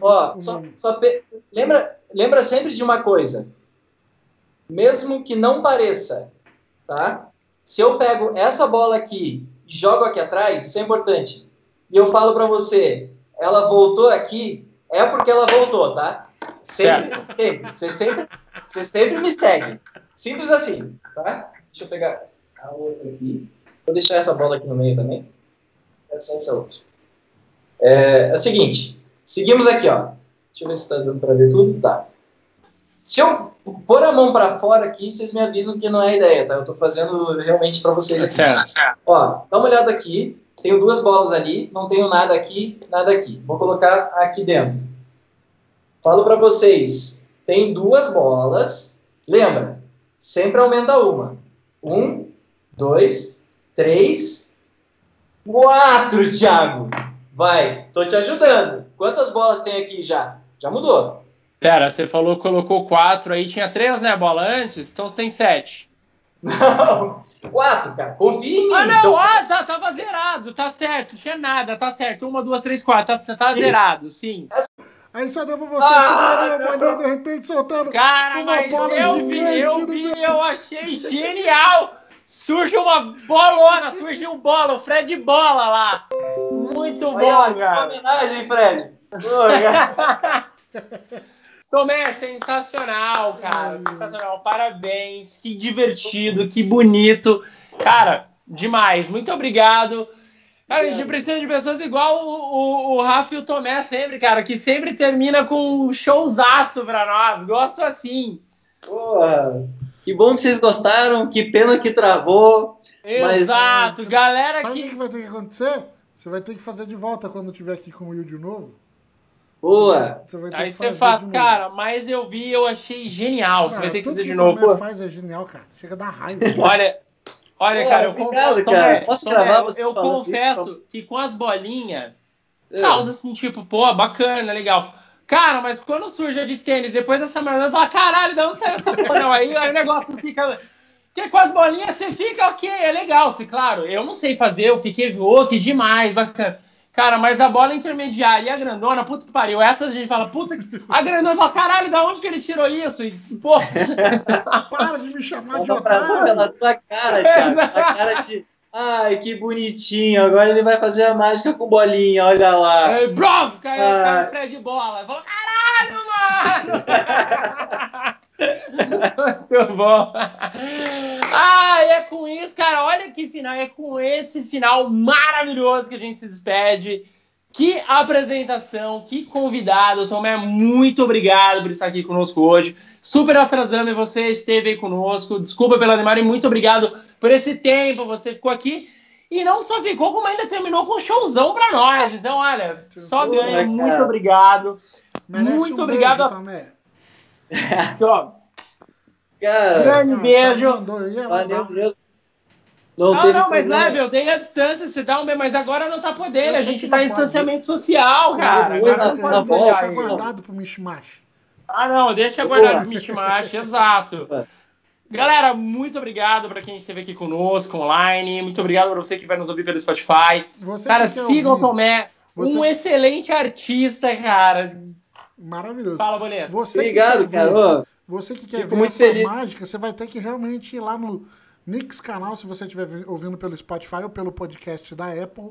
Ó, só, só lembra, lembra sempre de uma coisa mesmo que não pareça, tá? Se eu pego essa bola aqui e jogo aqui atrás, isso é importante. E eu falo para você, ela voltou aqui, é porque ela voltou, tá? Sempre, sempre, você sempre, você sempre me segue. Simples assim, tá? Deixa eu pegar a outra aqui. Vou deixar essa bola aqui no meio também. Essa, essa outra. É, é o seguinte, seguimos aqui, ó. Deixa eu ver se está dando para ver tudo. Tá. Se eu pôr a mão para fora aqui, vocês me avisam que não é ideia, tá? Eu tô fazendo realmente para vocês aqui. Certo. Ó, dá uma olhada aqui. Tenho duas bolas ali, não tenho nada aqui, nada aqui. Vou colocar aqui dentro. Falo para vocês, tem duas bolas. Lembra, sempre aumenta uma. Um, dois, três, quatro, Thiago. Vai, tô te ajudando. Quantas bolas tem aqui já? Já mudou. Pera, você falou que colocou quatro aí, tinha três, né, bola antes? Então tem sete. Não, quatro, cara. Confia em mim. Ah, não, ah, tá, tava zerado, tá certo, tinha nada, tá certo. Uma, duas, três, quatro, tá, tá zerado, sim. Aí só deu pra vocês ah, uma bolinha de repente soltando Cara, uma mas bola eu vi, eu vi, eu achei genial. Surge uma bolona, surgiu um bola, o Fred bola lá. Muito bom, cara. homenagem, Fred. Tomé, sensacional, cara. Sensacional. Parabéns. Que divertido, que bonito. Cara, demais. Muito obrigado. Cara, a gente precisa de pessoas igual o, o, o Rafa e o Tomé sempre, cara, que sempre termina com um showzaço pra nós. Gosto assim. Porra, que bom que vocês gostaram, que pena que travou. Exato, mas... galera Sabe que... o que vai ter que acontecer? Você vai ter que fazer de volta quando tiver aqui com o Will de novo. Boa! Você Aí você faz, cara, mas eu vi eu achei genial. Você vai ter que fazer de novo. Faz é genial, cara. Chega a dar raiva. olha, olha, Pô, cara, eu, obrigado, cara. Posso gravar eu, eu confesso que com as bolinhas, é. causa assim, tipo, pô, bacana, legal. Cara, mas quando surge a de tênis, depois dessa merda, eu falo, caralho, de onde saiu essa porra? Aí, aí o negócio fica. Porque com as bolinhas você fica ok, é legal. Se, claro, eu não sei fazer, eu fiquei, oh, que demais, bacana. Cara, mas a bola intermediária e a grandona, puta que pariu. Essa a gente fala, puta que. A grandona fala, caralho, da onde que ele tirou isso? E, pô. Para de me chamar de otário. Pela tua cara, Thiago. Tua cara de. Ai, que bonitinho. Agora ele vai fazer a mágica com bolinha, olha lá. É, bravo, caiu, caiu Fred bola. Falou, Caralho, mano! Muito bom. Ah, é com isso, cara. Olha que final. É com esse final maravilhoso que a gente se despede. Que apresentação, que convidado. Tomé, muito obrigado por estar aqui conosco hoje. Super atrasando e você esteve aí conosco. Desculpa pela demora e muito obrigado por esse tempo. Você ficou aqui e não só ficou, como ainda terminou com um showzão pra nós. Então, olha, só ganha. Muito obrigado. Merece muito um obrigado. Beijo, Tomé. Cara, grande Ah, beijo. mandou, eu valeu. Não, Não, não, mas problema. Level, tem a distância, você dá um beijo, mas agora não tá podendo. Eu A gente tá não em pode. distanciamento social, cara. Eu Agora não na pode Tá aí. guardado pro Mishmash. Ah, não, deixa guardar os mishmash, exato. Galera, muito obrigado para quem esteve aqui conosco online. Muito obrigado para você que vai nos ouvir pelo Spotify. Você Cara, sigam o Tomé, Você- um excelente artista, cara. Maravilhoso. Fala, Boleto. Você Obrigado, que quer ver, cara. Ô, Você que quer Fico ver muito essa feliz. mágica, você vai ter que realmente ir lá no Nix canal, se você estiver vi- ouvindo pelo Spotify ou pelo podcast da Apple,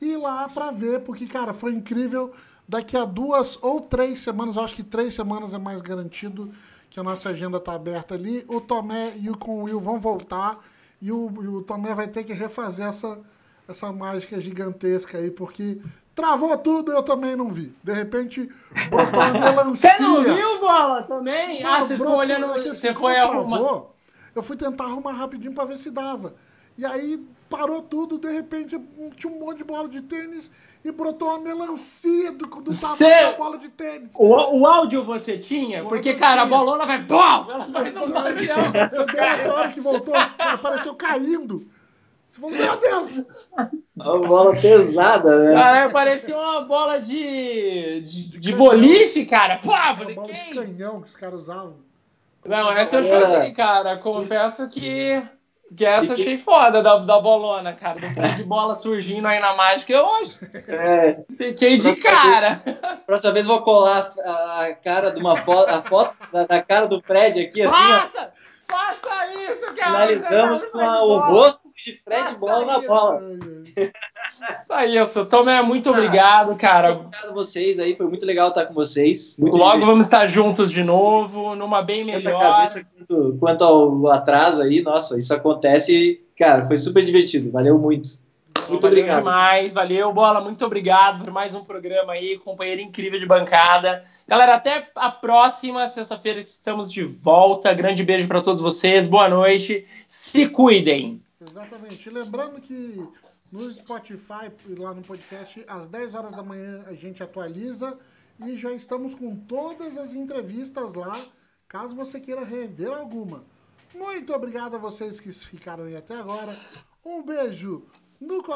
e ir lá pra ver, porque, cara, foi incrível. Daqui a duas ou três semanas, eu acho que três semanas é mais garantido que a nossa agenda tá aberta ali. O Tomé e o com Will vão voltar e o, e o Tomé vai ter que refazer essa, essa mágica gigantesca aí, porque travou tudo eu também não vi. De repente, brotou uma melancia. Você não viu, Bola, também? ah, Não, você ficou olhando, é assim, você foi arrumar... travou, Eu fui tentar arrumar rapidinho pra ver se dava. E aí parou tudo, de repente tinha um monte de bola de tênis e brotou uma melancia do, do tamanho Cê- da bola de tênis. O, o áudio você tinha? Porque, cara, a tinha. bolona vai... Bom, ela faz um barulhão. Deu essa hora que voltou, apareceu caindo. Você falou, meu Deus! Uma bola pesada, né? Cara, parecia uma bola de, de, de boliche, cara. Pô, Uma falei, bola de quem? canhão que os caras usavam. Não, essa eu chorei, cara. Confesso que, que essa eu achei foda da, da bolona, cara. Do freio de bola surgindo aí na mágica. Eu hoje É. fiquei de Próxima cara. Próxima vez vou colar a, a cara de uma foto, a foto da, da cara do Fred aqui, assim, ó. Faça! Faça isso, cara! Finalizamos com a- o rosto de Fred Nossa, Bola na bola. Isso aí, Tomé, muito obrigado, cara. Obrigado a vocês aí, foi muito legal estar com vocês. Muito Logo divertido. vamos estar juntos de novo, numa bem Esquenta melhor. cabeça quanto, quanto ao atraso aí, nossa, isso acontece cara, foi super divertido. Valeu muito. Muito valeu obrigado. demais, valeu, Bola, muito obrigado por mais um programa aí, companheiro incrível de bancada. Galera, até a próxima sexta-feira que estamos de volta. Grande beijo para todos vocês, boa noite, se cuidem. Exatamente. Lembrando que no Spotify e lá no podcast, às 10 horas da manhã a gente atualiza e já estamos com todas as entrevistas lá, caso você queira rever alguma. Muito obrigado a vocês que ficaram aí até agora. Um beijo no.